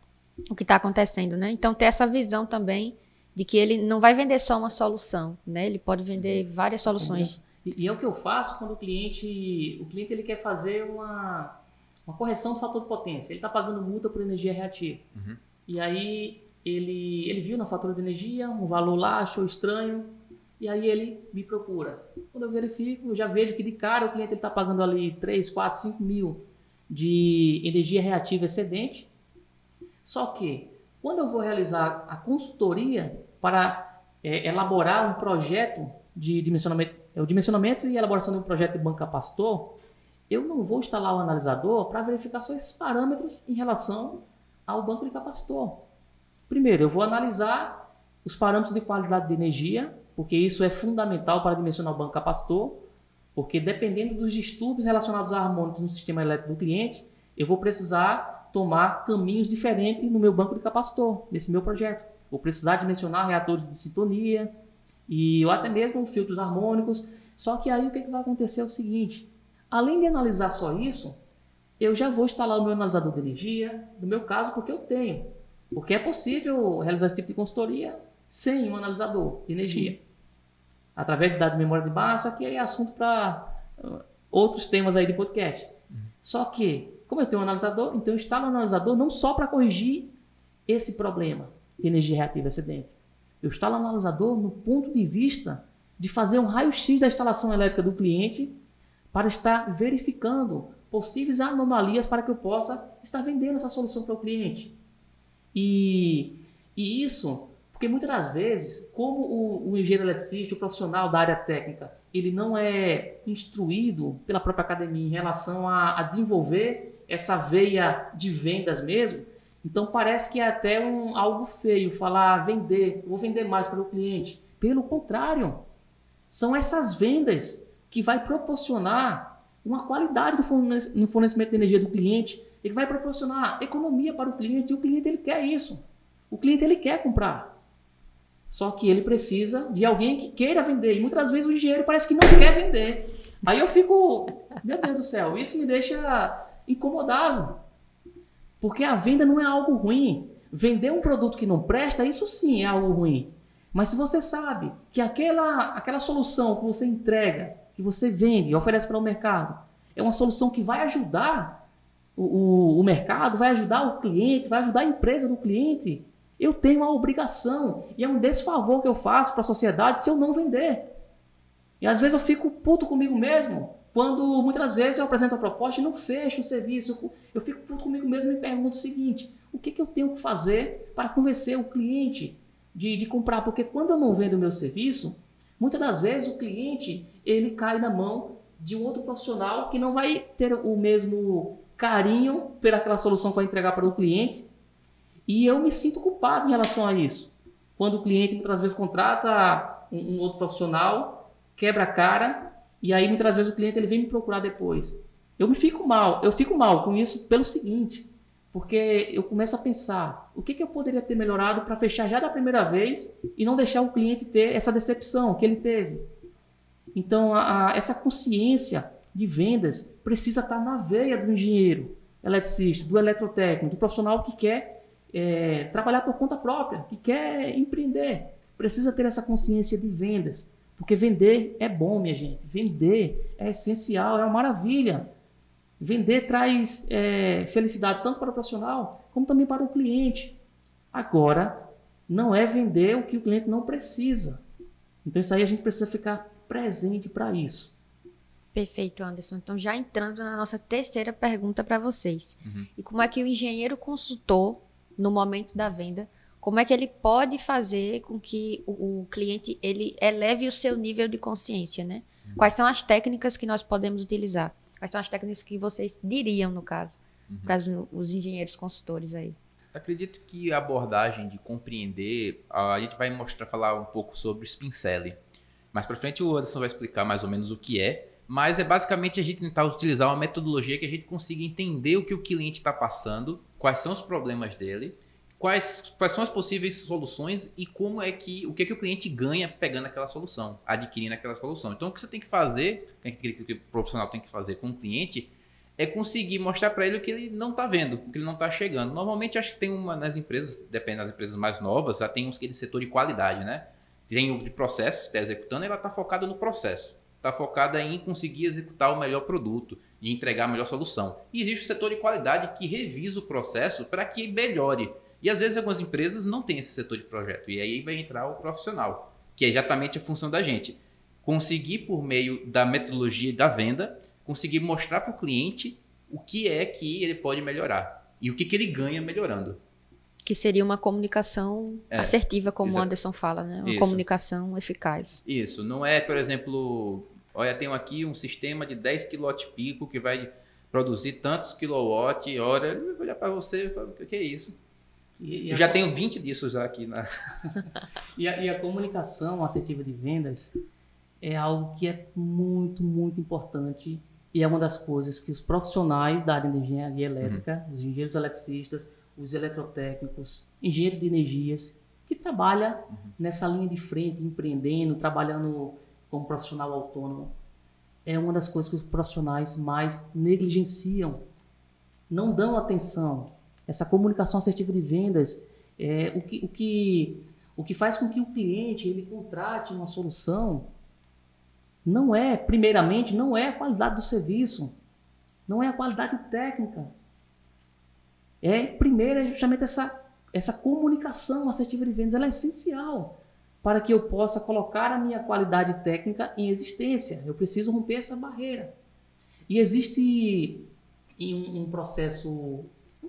o que está acontecendo, né? Então, ter essa visão também de que ele não vai vender só uma solução, né? Ele pode vender várias soluções e, é o que eu faço quando o cliente, o cliente ele quer fazer uma, uma correção do fator de potência. Ele está pagando multa por energia reativa. Uhum. E aí ele, ele viu na fatura de energia um valor lá, achou estranho, e aí ele me procura. Quando eu verifico, eu já vejo que de cara o cliente está pagando ali 3, 4, 5 mil de energia reativa excedente. Só que quando eu vou realizar a consultoria para é, elaborar um projeto de dimensionamento o dimensionamento e elaboração de um projeto de banco capacitor, eu não vou instalar o analisador para verificar só esses parâmetros em relação ao banco de capacitor. Primeiro, eu vou analisar os parâmetros de qualidade de energia, porque isso é fundamental para dimensionar o banco capacitor, porque dependendo dos distúrbios relacionados a harmônicos no sistema elétrico do cliente, eu vou precisar tomar caminhos diferentes no meu banco de capacitor, nesse meu projeto. Vou precisar dimensionar reatores de sintonia, e ou até mesmo filtros harmônicos. Só que aí o que, que vai acontecer é o seguinte: além de analisar só isso, eu já vou instalar o meu analisador de energia, no meu caso, porque eu tenho. Porque é possível realizar esse tipo de consultoria sem um analisador de energia. Sim. Através de dados de memória de massa, que é assunto para uh, outros temas aí de podcast. Uhum. Só que, como eu tenho um analisador, então eu instalo o um analisador não só para corrigir esse problema de energia reativa excedente, eu instalo o analisador no ponto de vista de fazer um raio-x da instalação elétrica do cliente para estar verificando possíveis anomalias para que eu possa estar vendendo essa solução para o cliente. E, e isso, porque muitas das vezes, como o, o engenheiro eletricista, o profissional da área técnica, ele não é instruído pela própria academia em relação a, a desenvolver essa veia de vendas mesmo, então parece que é até um, algo feio falar vender, vou vender mais para o cliente. Pelo contrário, são essas vendas que vai proporcionar uma qualidade no fornecimento de energia do cliente, ele vai proporcionar economia para o cliente e o cliente ele quer isso. O cliente ele quer comprar. Só que ele precisa de alguém que queira vender. E muitas vezes o engenheiro parece que não quer vender. Aí eu fico, meu Deus do céu, isso me deixa incomodado. Porque a venda não é algo ruim. Vender um produto que não presta, isso sim é algo ruim. Mas se você sabe que aquela, aquela solução que você entrega, que você vende e oferece para o mercado, é uma solução que vai ajudar o, o, o mercado, vai ajudar o cliente, vai ajudar a empresa do cliente, eu tenho a obrigação e é um desfavor que eu faço para a sociedade se eu não vender. E às vezes eu fico puto comigo mesmo quando muitas vezes eu apresento a proposta e não fecho o serviço, eu fico puto comigo mesmo e me pergunto o seguinte: o que, que eu tenho que fazer para convencer o cliente de, de comprar? Porque quando eu não vendo o meu serviço, muitas das vezes o cliente ele cai na mão de um outro profissional que não vai ter o mesmo carinho pelaquela solução que vai entregar para o cliente. E eu me sinto culpado em relação a isso. Quando o cliente muitas vezes contrata um, um outro profissional, quebra a cara e aí muitas vezes o cliente ele vem me procurar depois. Eu me fico mal, eu fico mal com isso pelo seguinte, porque eu começo a pensar o que, que eu poderia ter melhorado para fechar já da primeira vez e não deixar o cliente ter essa decepção que ele teve. Então, a, a, essa consciência de vendas precisa estar na veia do engenheiro eletricista, do eletrotécnico, do profissional que quer é, trabalhar por conta própria, que quer empreender. Precisa ter essa consciência de vendas. Porque vender é bom, minha gente. Vender é essencial, é uma maravilha. Vender traz é, felicidade tanto para o profissional como também para o cliente. Agora, não é vender o que o cliente não precisa. Então, isso aí a gente precisa ficar presente para isso. Perfeito, Anderson. Então, já entrando na nossa terceira pergunta para vocês. Uhum. E como é que o engenheiro consultor, no momento da venda, como é que ele pode fazer com que o, o cliente ele eleve o seu nível de consciência, né? Uhum. Quais são as técnicas que nós podemos utilizar? Quais são as técnicas que vocês diriam, no caso, uhum. para os, os engenheiros consultores aí? Acredito que a abordagem de compreender, a gente vai mostrar, falar um pouco sobre o Spincele. Mais para frente o Anderson vai explicar mais ou menos o que é, mas é basicamente a gente tentar utilizar uma metodologia que a gente consiga entender o que o cliente está passando, quais são os problemas dele quais, quais são as possíveis soluções e como é que o que, é que o cliente ganha pegando aquela solução, adquirindo aquela solução. Então, o que você tem que fazer, o que o profissional tem que fazer com o cliente, é conseguir mostrar para ele o que ele não está vendo, o que ele não está chegando. Normalmente, acho que tem uma nas empresas, depende das empresas mais novas, já tem uns que é de setor de qualidade, né? Tem o de processos, está executando, ela está focada no processo. Está focada em conseguir executar o melhor produto, de entregar a melhor solução. E existe o setor de qualidade que revisa o processo para que melhore e às vezes algumas empresas não têm esse setor de projeto. E aí vai entrar o profissional, que é exatamente a função da gente. Conseguir, por meio da metodologia da venda, conseguir mostrar para o cliente o que é que ele pode melhorar e o que, que ele ganha melhorando. Que seria uma comunicação é, assertiva, como o Anderson fala, né? Uma Isso. comunicação eficaz. Isso. Não é, por exemplo, olha, tenho aqui um sistema de 10 kW pico que vai produzir tantos kilowatt hora. Ele vai olhar para você e falar, o que é isso? E, e Eu já tenho 20 disso já aqui. Na... e, a, e a comunicação assertiva de vendas é algo que é muito, muito importante e é uma das coisas que os profissionais da área de engenharia elétrica, uhum. os engenheiros eletricistas, os eletrotécnicos, engenheiros de energias, que trabalham uhum. nessa linha de frente, empreendendo, trabalhando como profissional autônomo, é uma das coisas que os profissionais mais negligenciam, não dão atenção essa comunicação assertiva de vendas, é, o, que, o, que, o que faz com que o cliente ele contrate uma solução não é, primeiramente, não é a qualidade do serviço, não é a qualidade técnica. É, primeiro, é justamente essa, essa comunicação assertiva de vendas, ela é essencial. para que eu possa colocar a minha qualidade técnica em existência. Eu preciso romper essa barreira. E existe um processo,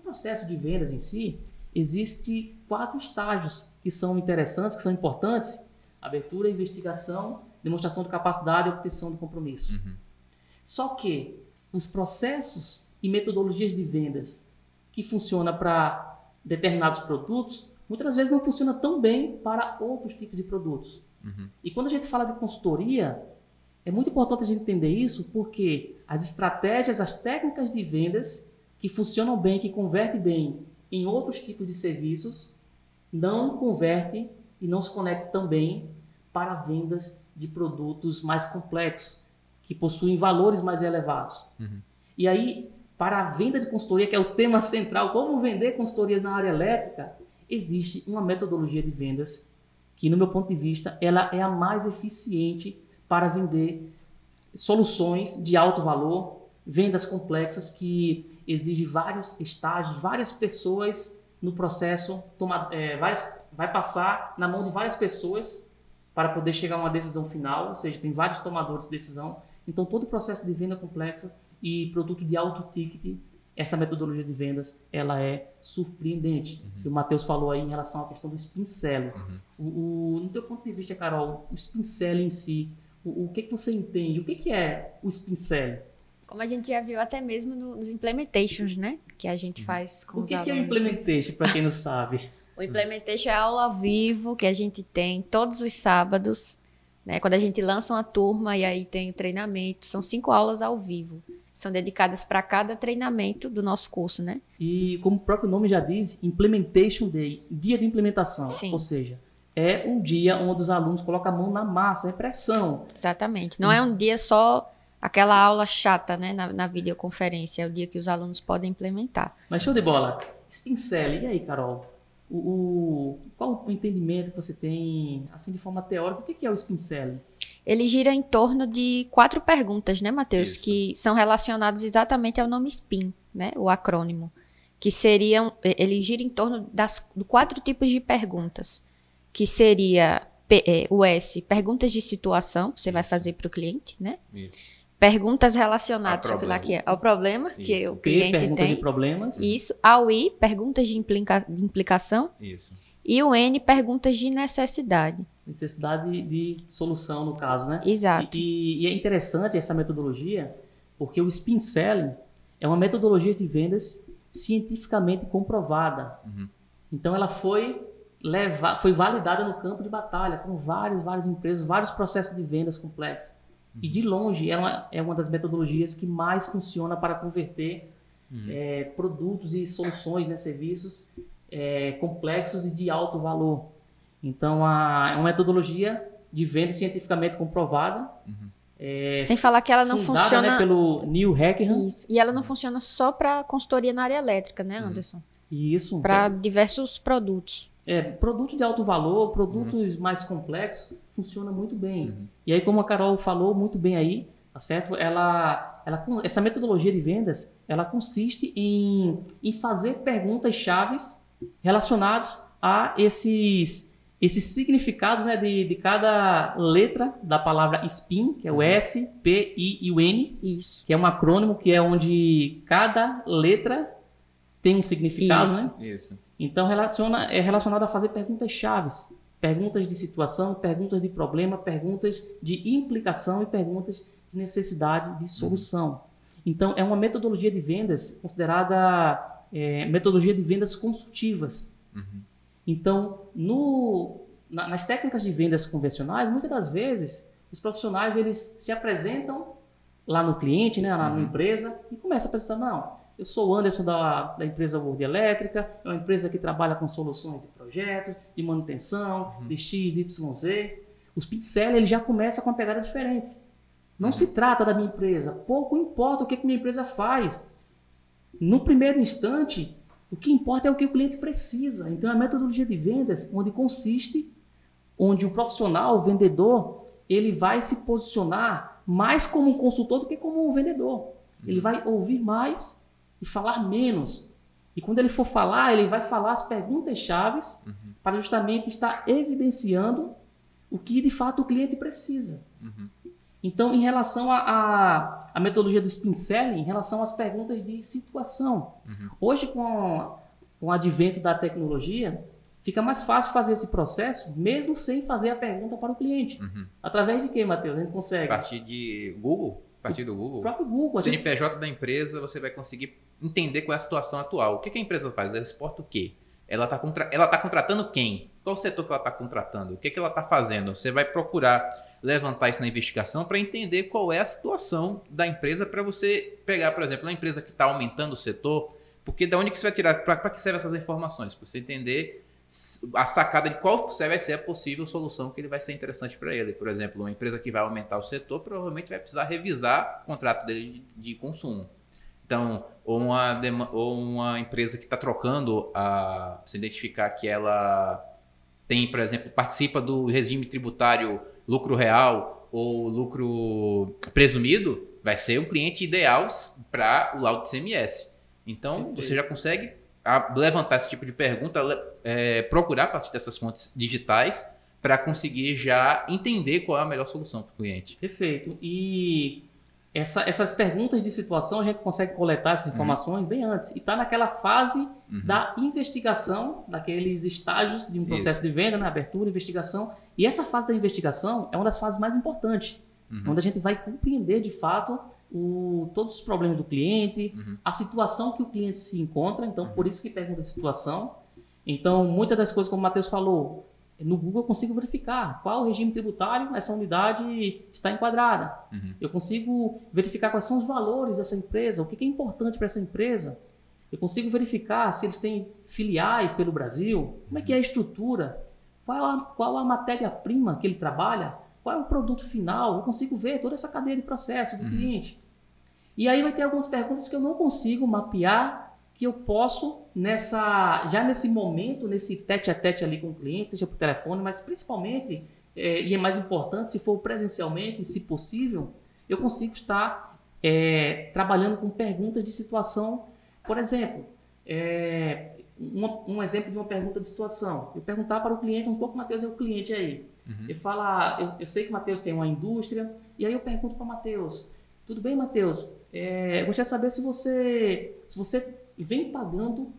processo de vendas em si, existe quatro estágios que são interessantes, que são importantes: abertura, investigação, demonstração de capacidade e obtenção de compromisso. Uhum. Só que os processos e metodologias de vendas que funcionam para determinados produtos, muitas vezes não funciona tão bem para outros tipos de produtos. Uhum. E quando a gente fala de consultoria, é muito importante a gente entender isso porque as estratégias, as técnicas de vendas que funcionam bem, que convertem bem em outros tipos de serviços, não convertem e não se conectam também para vendas de produtos mais complexos, que possuem valores mais elevados. Uhum. E aí, para a venda de consultoria, que é o tema central, como vender consultorias na área elétrica, existe uma metodologia de vendas que, no meu ponto de vista, ela é a mais eficiente para vender soluções de alto valor, vendas complexas que exigem vários estágios, várias pessoas no processo, toma, é, várias, vai passar na mão de várias pessoas para poder chegar a uma decisão final, ou seja, tem vários tomadores de decisão. Então, todo o processo de venda complexa e produto de alto ticket essa metodologia de vendas ela é surpreendente. Uhum. Que o Matheus falou aí em relação à questão do spin selling. Uhum. O, o, no teu ponto de vista, Carol, o spin selling em si, o, o que, que você entende? O que, que é o spin selling? Como a gente já viu até mesmo nos implementations, né? Que a gente uhum. faz com o os que alunos. O que é o implementation, para quem não sabe? o implementation é a aula ao vivo que a gente tem todos os sábados, né? Quando a gente lança uma turma e aí tem o treinamento, são cinco aulas ao vivo são dedicadas para cada treinamento do nosso curso, né? E como o próprio nome já diz, Implementation Day, dia de implementação. Sim. Ou seja, é um dia onde os alunos colocam a mão na massa, é pressão. Exatamente. Não é um dia só aquela aula chata, né, na, na videoconferência, é o dia que os alunos podem implementar. Mas show de bola. Spincele, e aí, Carol? O, o, qual o entendimento que você tem, assim, de forma teórica, o que é o Spincele? ele gira em torno de quatro perguntas, né, Matheus? Que são relacionadas exatamente ao nome SPIN, né? O acrônimo. Que seriam. Ele gira em torno das quatro tipos de perguntas. Que seria é, o S, perguntas de situação, que você vai fazer para o cliente, né? Isso. Perguntas relacionadas ao, lá, aqui, ao problema Isso. que o cliente P, perguntas tem. de problemas. Isso. Ao I, perguntas de, implica, de implicação. Isso. E o N, perguntas de necessidade necessidade de solução no caso, né? Exato. E, e, é interessante essa metodologia, porque o spin selling é uma metodologia de vendas cientificamente comprovada. Uhum. Então ela foi leva, foi validada no campo de batalha com várias, várias empresas, vários processos de vendas complexos. Uhum. E de longe é uma, é uma das metodologias que mais funciona para converter uhum. é, produtos e soluções, né, serviços é, complexos e de alto valor. Então, a, é uma metodologia de venda cientificamente comprovada. Uhum. É, Sem falar que ela não fundada, funciona né, pelo Neil Hackham. Isso. E ela não funciona só para consultoria na área elétrica, né, uhum. Anderson? Isso. Para é. diversos produtos. É, produtos de alto valor, produtos uhum. mais complexos, funciona muito bem. Uhum. E aí, como a Carol falou muito bem aí, tá certo? Ela, ela, essa metodologia de vendas, ela consiste em, em fazer perguntas chaves relacionadas a esses esses significados né, de, de cada letra da palavra SPIN, que é o S, P, I e o N, Isso. que é um acrônimo que é onde cada letra tem um significado, Isso. né? Isso. Então relaciona, é relacionado a fazer perguntas chaves, perguntas de situação, perguntas de problema, perguntas de implicação e perguntas de necessidade de solução. Uhum. Então é uma metodologia de vendas considerada é, metodologia de vendas consultivas. Uhum. Então, no, na, nas técnicas de vendas convencionais, muitas das vezes, os profissionais eles se apresentam lá no cliente, né, lá uhum. na empresa, e começam a apresentar, não, eu sou o Anderson da, da empresa Word Elétrica, é uma empresa que trabalha com soluções de projetos, de manutenção, uhum. de X, Y, Z. Os Pizzella, ele já começa com uma pegada diferente. Não uhum. se trata da minha empresa, pouco importa o que, que minha empresa faz. No primeiro instante, o que importa é o que o cliente precisa. Então, é a metodologia de vendas onde consiste, onde o profissional, o vendedor, ele vai se posicionar mais como um consultor do que como um vendedor. Ele vai ouvir mais e falar menos. E quando ele for falar, ele vai falar as perguntas chaves uhum. para justamente estar evidenciando o que de fato o cliente precisa. Uhum. Então, em relação à metodologia do spin selling, em relação às perguntas de situação. Uhum. Hoje, com, com o advento da tecnologia, fica mais fácil fazer esse processo, mesmo sem fazer a pergunta para o cliente. Uhum. Através de quê, Matheus? A gente consegue? A partir de Google? A partir do Google? O próprio Google. CNPJ gente... da empresa, você vai conseguir entender qual é a situação atual. O que, que a empresa faz? Ela exporta o quê? Ela está contra... Ela tá contratando quem? Qual o setor que ela está contratando? O que, que ela está fazendo? Você vai procurar levantar isso na investigação para entender qual é a situação da empresa para você pegar, por exemplo, uma empresa que está aumentando o setor, porque da onde que você vai tirar, para que servem essas informações? Para você entender a sacada de qual vai ser a possível solução que ele vai ser interessante para ele. Por exemplo, uma empresa que vai aumentar o setor provavelmente vai precisar revisar o contrato dele de, de consumo. Então, ou uma, ou uma empresa que está trocando, a, se identificar que ela tem, por exemplo, participa do regime tributário lucro real ou lucro presumido, vai ser um cliente ideal para o laudo de CMS. Então, Entendi. você já consegue levantar esse tipo de pergunta, é, procurar a partir dessas fontes digitais para conseguir já entender qual é a melhor solução para o cliente. Perfeito. E essa, essas perguntas de situação a gente consegue coletar essas uhum. informações uhum. bem antes. E está naquela fase uhum. da investigação, daqueles estágios de um processo Isso. de venda, né? abertura, investigação. E essa fase da investigação é uma das fases mais importantes, uhum. onde a gente vai compreender de fato o, todos os problemas do cliente, uhum. a situação que o cliente se encontra. Então, por uhum. isso que pergunta de situação. Então, muitas das coisas, como o Matheus falou, no Google eu consigo verificar qual o regime tributário essa unidade está enquadrada. Uhum. Eu consigo verificar quais são os valores dessa empresa, o que é importante para essa empresa. Eu consigo verificar se eles têm filiais pelo Brasil, como é que é a estrutura, qual a, qual a matéria-prima que ele trabalha, qual é o produto final. Eu consigo ver toda essa cadeia de processo do uhum. cliente. E aí vai ter algumas perguntas que eu não consigo mapear que eu posso nessa já nesse momento, nesse tete a tete ali com o cliente, seja por telefone, mas principalmente é, e é mais importante se for presencialmente, se possível, eu consigo estar é, trabalhando com perguntas de situação, por exemplo, é, um exemplo de uma pergunta de situação. Eu perguntar para o cliente, um pouco, Matheus é o cliente aí. Uhum. Eu falo, eu, eu sei que o Matheus tem uma indústria, e aí eu pergunto para o Matheus, tudo bem, Matheus? É, eu gostaria de saber se você, se você vem pagando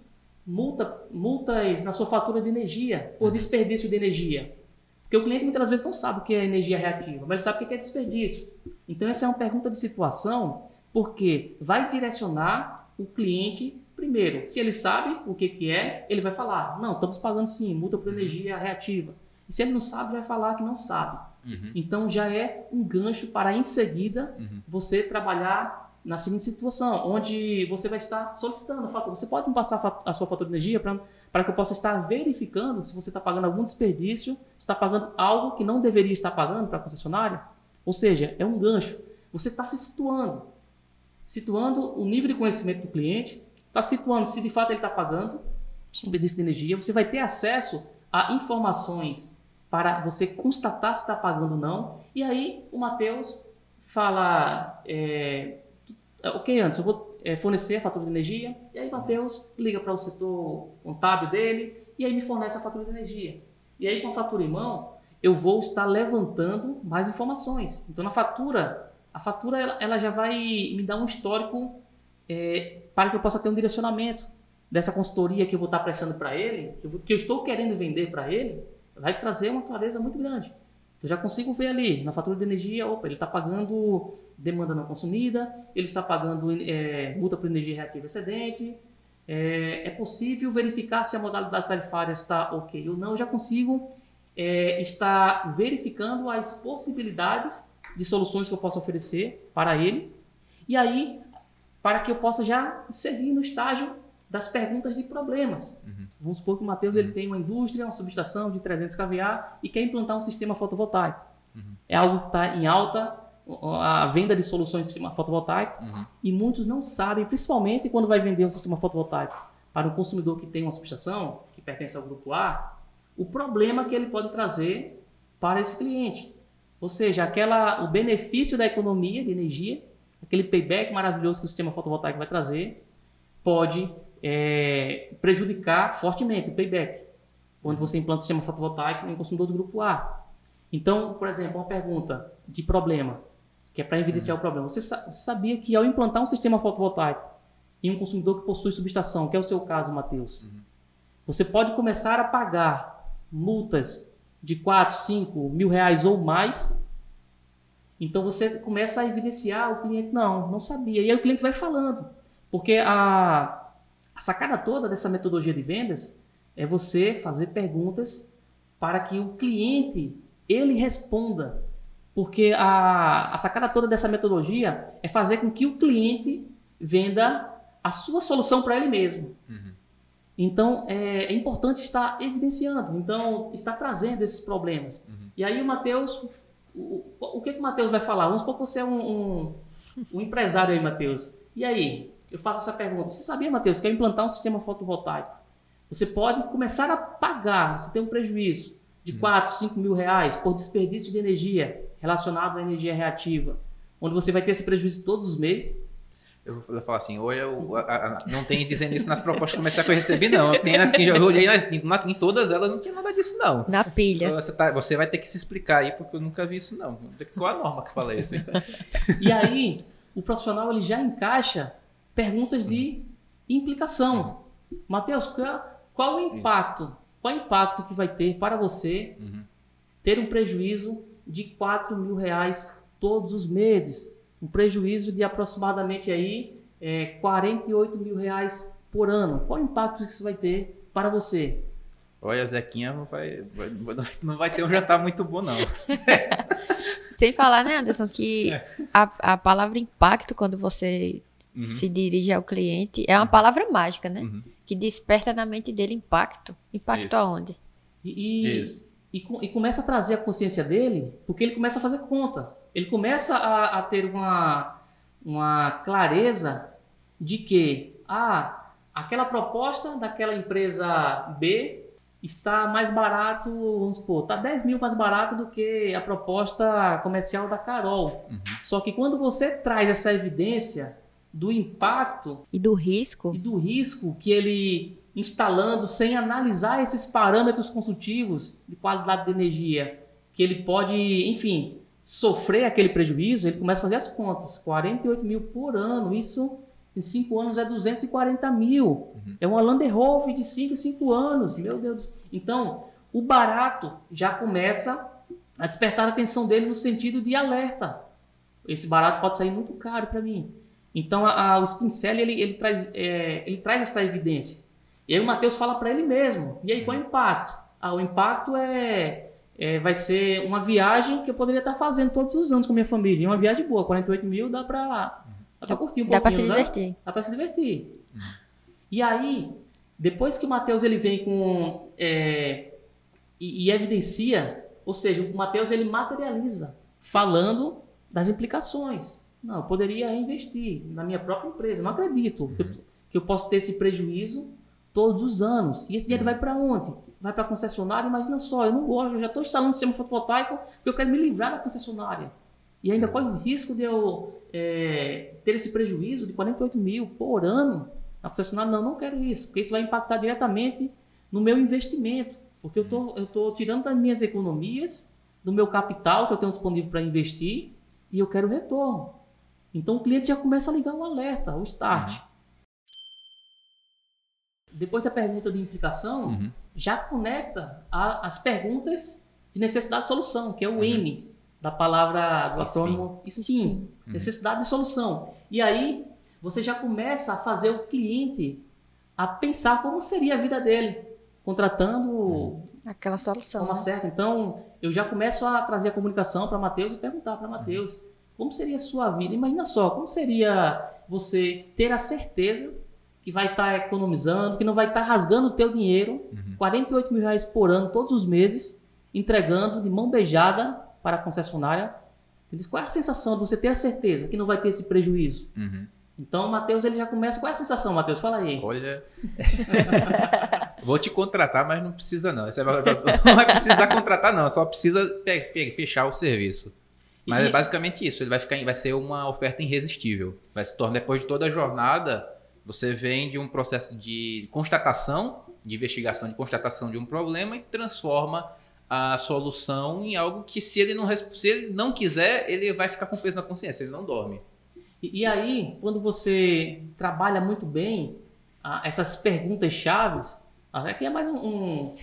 multa, multas na sua fatura de energia por uhum. desperdício de energia. Porque o cliente muitas vezes não sabe o que é energia reativa, mas ele sabe o que é desperdício. Então, essa é uma pergunta de situação, porque vai direcionar o cliente primeiro. Se ele sabe o que, que é, ele vai falar: não, estamos pagando sim, multa por uhum. energia reativa. E se ele não sabe, vai falar que não sabe. Uhum. Então, já é um gancho para, em seguida, uhum. você trabalhar na seguinte situação, onde você vai estar solicitando a fatura. Você pode me passar a sua fatura de energia para que eu possa estar verificando se você está pagando algum desperdício, se está pagando algo que não deveria estar pagando para a concessionária? Ou seja, é um gancho. Você está se situando, situando o nível de conhecimento do cliente, está situando se de fato ele está pagando desperdício de energia. Você vai ter acesso a informações para você constatar se está pagando ou não. E aí o Matheus fala. É, é, ok, antes eu vou é, fornecer a fatura de energia, e aí Matheus liga para o setor contábil dele, e aí me fornece a fatura de energia. E aí com a fatura em mão, eu vou estar levantando mais informações. Então na fatura, a fatura ela, ela já vai me dar um histórico é, para que eu possa ter um direcionamento dessa consultoria que eu vou estar prestando para ele, que eu, que eu estou querendo vender para ele, vai trazer uma clareza muito grande. Eu já consigo ver ali na fatura de energia, opa, ele está pagando demanda não consumida, ele está pagando é, multa por energia reativa excedente. É, é, possível verificar se a modalidade tarifária está ok ou não. Eu já consigo é, estar verificando as possibilidades de soluções que eu posso oferecer para ele. E aí, para que eu possa já seguir no estágio das perguntas de problemas. Uhum. Vamos supor que o Matheus uhum. ele tem uma indústria, uma subestação de 300 kVA e quer implantar um sistema fotovoltaico. Uhum. É algo que está em alta, a venda de soluções de sistema fotovoltaico, uhum. e muitos não sabem, principalmente quando vai vender um sistema fotovoltaico para um consumidor que tem uma subestação, que pertence ao grupo A, o problema que ele pode trazer para esse cliente. Ou seja, aquela, o benefício da economia de energia, aquele payback maravilhoso que o sistema fotovoltaico vai trazer, pode é, prejudicar fortemente o payback, quando você implanta o sistema fotovoltaico em consumidor do grupo A. Então, por exemplo, uma pergunta de problema, que é para evidenciar uhum. o problema. Você, sa você sabia que ao implantar um sistema fotovoltaico em um consumidor que possui subestação, que é o seu caso, Matheus, uhum. você pode começar a pagar multas de 4, 5 mil reais ou mais. Então você começa a evidenciar o cliente, não, não sabia. E aí o cliente vai falando. Porque a, a sacada toda dessa metodologia de vendas é você fazer perguntas para que o cliente ele responda. Porque a, a sacada toda dessa metodologia é fazer com que o cliente venda a sua solução para ele mesmo. Uhum. Então, é, é, importante estar evidenciando, então, estar trazendo esses problemas. Uhum. E aí o Matheus, o, o, que, que o Matheus vai falar? Vamos supor que você é um, um, um empresário aí, Matheus. E aí, eu faço essa pergunta. Você sabia, Matheus, que ao implantar um sistema fotovoltaico, você pode começar a pagar, você tem um prejuízo de 4, uhum. 5 mil reais por desperdício de energia relacionado à energia reativa, onde você vai ter esse prejuízo todos os meses. Eu vou falar assim, olha, eu, a, a, não tem dizendo isso nas propostas comerciais que eu recebi, não. Tem as que eu olhei nas, em todas elas, não tinha nada disso, não. Na pilha. Você, tá, você vai ter que se explicar aí, porque eu nunca vi isso, não. Qual a norma que fala isso? Hein? E aí, o profissional ele já encaixa perguntas de implicação. Matheus, qual, qual, o impacto? Isso. Qual o impacto que vai ter para você uhum. ter um prejuízo de 4 mil reais todos os meses? um prejuízo de aproximadamente aí, é, 48 mil reais por ano. Qual o impacto isso vai ter para você? Olha, Zequinha não vai, não vai ter um jantar muito bom, não. Sem falar, né, Anderson, que é. a, a palavra impacto, quando você uhum. se dirige ao cliente, é uma palavra mágica, né? Uhum. Que desperta na mente dele impacto. Impacto Isso. aonde? E, e, e, e, começa a trazer a consciência dele, porque ele começa a fazer conta ele começa a, a ter uma, uma clareza de que ah, aquela proposta daquela empresa B está mais barato, vamos supor, está 10 mil mais barato do que a proposta comercial da Carol. Uhum. Só que quando você traz essa evidência do impacto e do risco e do risco que ele instalando sem analisar esses parâmetros consultivos de qualidade de energia, que ele pode, enfim, sofrer aquele prejuízo, ele começa a fazer as contas. 48 mil por ano, isso em 5 anos é 240 mil. Uhum. É uma Land Rover de 5 em 5 anos, meu Deus. Então, o barato já começa a despertar a atenção dele no sentido de alerta. Esse barato pode sair muito caro para mim. Então, a, a, o Spincel, ele, ele, traz, é, ele traz essa evidência. E aí o Matheus fala para ele mesmo. E aí, qual é o impacto? Ah, o impacto é é, vai ser uma viagem que eu poderia estar fazendo todos os anos com a minha família. E uma viagem boa, 48 mil dá para dá curtir um dá pouquinho. Dá para se divertir. Dá, dá para se divertir. E aí, depois que o Mateus ele vem com é, e, e, evidencia, ou seja, o Mateus ele materializa, falando das implicações. Não, eu poderia reinvestir na minha própria empresa. Não acredito uhum. que, eu, que eu posso ter esse prejuízo todos os anos. E esse dinheiro uhum. vai para onde? vai para a concessionária, imagina só, eu não gosto, eu já estou instalando um sistema fotovoltaico porque eu quero me livrar da concessionária. E ainda corre o risco de eu é, ter esse prejuízo de 48 mil por ano na concessionária. Não, não quero isso, porque isso vai impactar diretamente no meu investimento. Porque eu tô, estou tirando das minhas economias, do meu capital que eu tenho disponível para investir, e eu quero retorno. Então o cliente já começa a ligar o alerta, o start. Uhum. Depois da pergunta de implicação, uhum já conecta a, as perguntas de necessidade de solução, que é o uhum. N da palavra do autônomo SPIN, uhum. necessidade de solução. E aí você já começa a fazer o cliente a pensar como seria a vida dele, contratando uhum. aquela solução. Uma né? certa. Então, eu já começo a trazer a comunicação para Mateus e perguntar para Mateus, uhum. Como seria a sua vida? Imagina só, como seria você ter a certeza que vai estar tá economizando, que não vai estar tá rasgando o teu dinheiro, uhum. 48 mil reais por ano, todos os meses, entregando de mão beijada para a concessionária. Qual é a sensação de você ter a certeza que não vai ter esse prejuízo? Uhum. Então, Matheus ele já começa. Qual é a sensação, Matheus? Fala aí. Olha. Vou te contratar, mas não precisa não. Você não vai precisar contratar, não. Só precisa fechar o serviço. Mas e... é basicamente isso. Ele vai ficar, vai ser uma oferta irresistível. Vai se tornar depois de toda a jornada você vem de um processo de constatação, de investigação, de constatação de um problema e transforma a solução em algo que se ele não, se ele não quiser, ele vai ficar com peso na consciência, ele não dorme. E, e aí, quando você trabalha muito bem ah, essas perguntas chaves, aqui é mais um, um,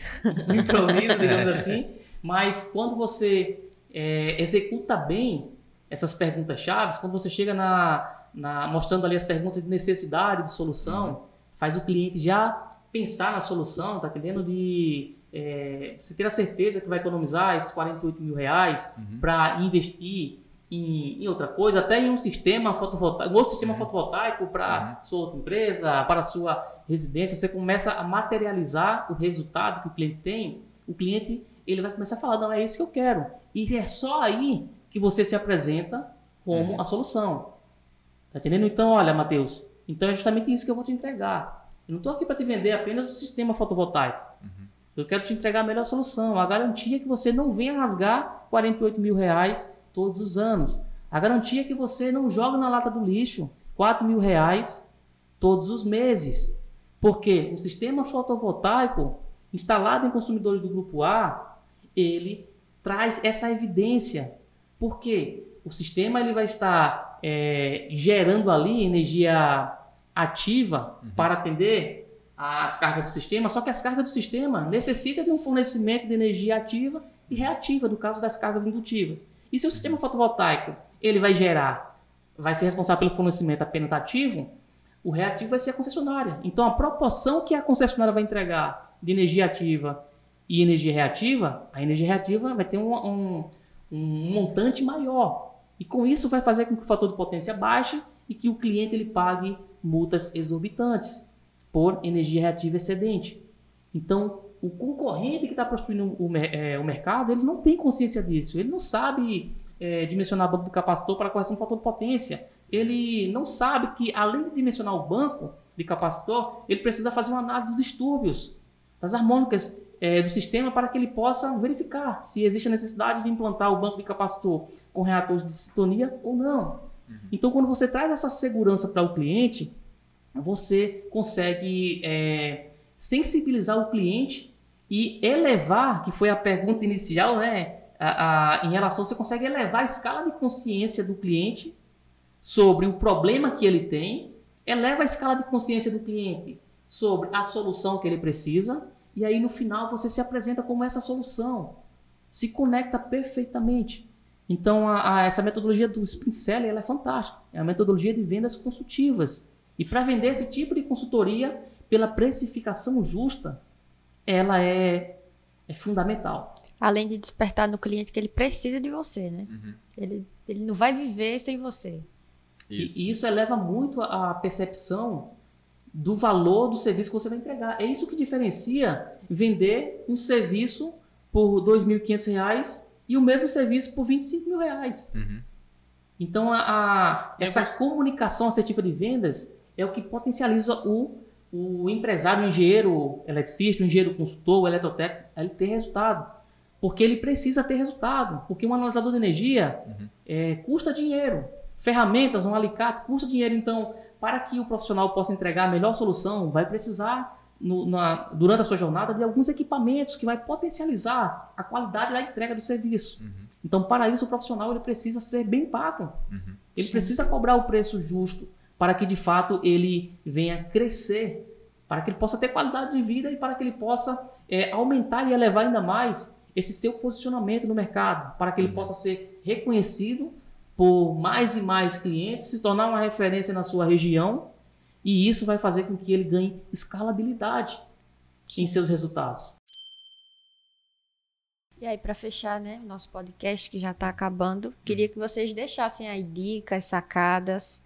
um improviso, digamos assim, mas quando você é, executa bem essas perguntas chaves, quando você chega na, na, mostrando ali as perguntas de necessidade, de solução, uhum. faz o cliente já pensar na solução, tá entendendo? De é, você ter a certeza que vai economizar esses 48 mil reais uhum. para investir em, em, outra coisa, até em um sistema fotovoltaico, um outro sistema uhum. fotovoltaico para uhum. sua outra empresa, para sua residência, você começa a materializar o resultado que o cliente tem, o cliente ele vai começar a falar, não, é isso que eu quero. E é só aí que você se apresenta como uhum. a solução. Tá entendendo? Então, olha, Matheus, então é justamente isso que eu vou te entregar. Eu não estou aqui para te vender apenas o sistema fotovoltaico. Uhum. Eu quero te entregar a melhor solução, a garantia que você não venha rasgar 48 mil reais todos os anos. A garantia que você não joga na lata do lixo 4 mil reais todos os meses. Porque o sistema fotovoltaico instalado em consumidores do grupo A, ele traz essa evidência. Porque o sistema ele vai estar é, gerando ali energia ativa uhum. para atender as cargas do sistema, só que as cargas do sistema necessitam de um fornecimento de energia ativa e reativa, no caso das cargas indutivas. E se o sistema fotovoltaico ele vai gerar, vai ser responsável pelo fornecimento apenas ativo, o reativo vai ser a concessionária. Então a proporção que a concessionária vai entregar de energia ativa e energia reativa, a energia reativa vai ter um, um, um montante maior. E com isso vai fazer com que o fator de potência baixe e que o cliente ele pague multas exorbitantes por energia reativa excedente. Então, o concorrente que está prostituindo o, é, o, mercado, ele não tem consciência disso. Ele não sabe é, dimensionar o banco do capacitor para correção do fator de potência. Ele não sabe que, além de dimensionar o banco de capacitor, ele precisa fazer uma análise dos distúrbios, das harmônicas é, do sistema para que ele possa verificar se existe a necessidade de implantar o banco de capacitor com reatores de sintonia ou não. Uhum. Então, quando você traz essa segurança para o cliente, você consegue é, sensibilizar o cliente e elevar, que foi a pergunta inicial, né? A, a, em relação, você consegue elevar a escala de consciência do cliente sobre o problema que ele tem, eleva a escala de consciência do cliente sobre a solução que ele precisa, e aí no final você se apresenta como essa solução. Se conecta perfeitamente. Então, a, a, essa metodologia do Sprint Selling ela é fantástica. É a metodologia de vendas consultivas. E para vender esse tipo de consultoria pela precificação justa, ela é, é fundamental. Além de despertar no cliente que ele precisa de você, né? Uhum. Ele, ele não vai viver sem você. Isso. E, e isso eleva muito a percepção do valor do serviço que você vai entregar. É isso que diferencia vender um serviço por R$ 2.500 e o mesmo serviço por 25 mil reais. Uhum. Então, a, a essa comunicação assertiva de vendas é o que potencializa o, o empresário, o engenheiro eletricista, o engenheiro consultor, o eletrotécnico, ele ter resultado. Porque ele precisa ter resultado. Porque um analisador de energia uhum. é, custa dinheiro. Ferramentas, um alicate, custa dinheiro. Então, para que o profissional possa entregar a melhor solução, vai precisar, no, na, durante a sua jornada, de alguns equipamentos que vai potencializar a qualidade da entrega do serviço. Uhum. Então, para isso, o profissional ele precisa ser bem pago. Uhum. Ele Sim. precisa cobrar o preço justo para que de fato ele venha crescer, para que ele possa ter qualidade de vida e para que ele possa é, aumentar e elevar ainda mais esse seu posicionamento no mercado, para que ele uhum. possa ser reconhecido por mais e mais clientes, se tornar uma referência na sua região, e isso vai fazer com que ele ganhe escalabilidade em seus resultados. E aí, para fechar, né, nosso podcast que já está acabando, queria que vocês deixassem aí dicas, sacadas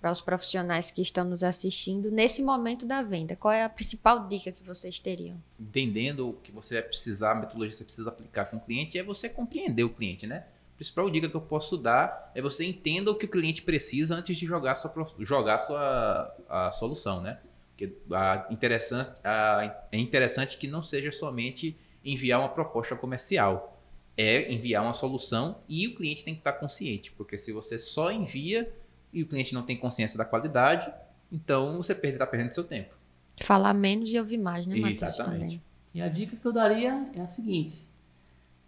para os profissionais que estão nos assistindo nesse momento da venda? Qual é a principal dica que vocês teriam? Entendendo o que você vai precisar, a metodologia que você precisa aplicar com o cliente, é você compreender o cliente, né? A principal dica que eu posso dar é você entenda o que o cliente precisa antes de jogar sua, jogar sua a solução, né? Porque a interessante, a, é interessante que não seja somente enviar uma proposta comercial, é enviar uma solução e o cliente tem que estar consciente, porque se você só envia e o cliente não tem consciência da qualidade, então você está perdendo seu tempo. Falar menos e ouvir mais, né, Matheus? Exatamente. Também. E a dica que eu daria é a seguinte: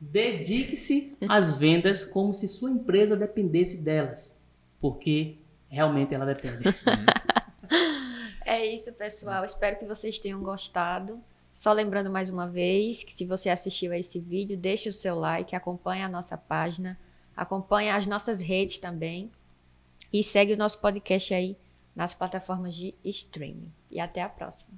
Dedique-se às vendas como se sua empresa dependesse delas, porque realmente ela depende. É isso, pessoal. Espero que vocês tenham gostado. Só lembrando mais uma vez que se você assistiu a esse vídeo, deixe o seu like, acompanhe a nossa página, acompanhe as nossas redes também e segue o nosso podcast aí nas plataformas de streaming. E até a próxima.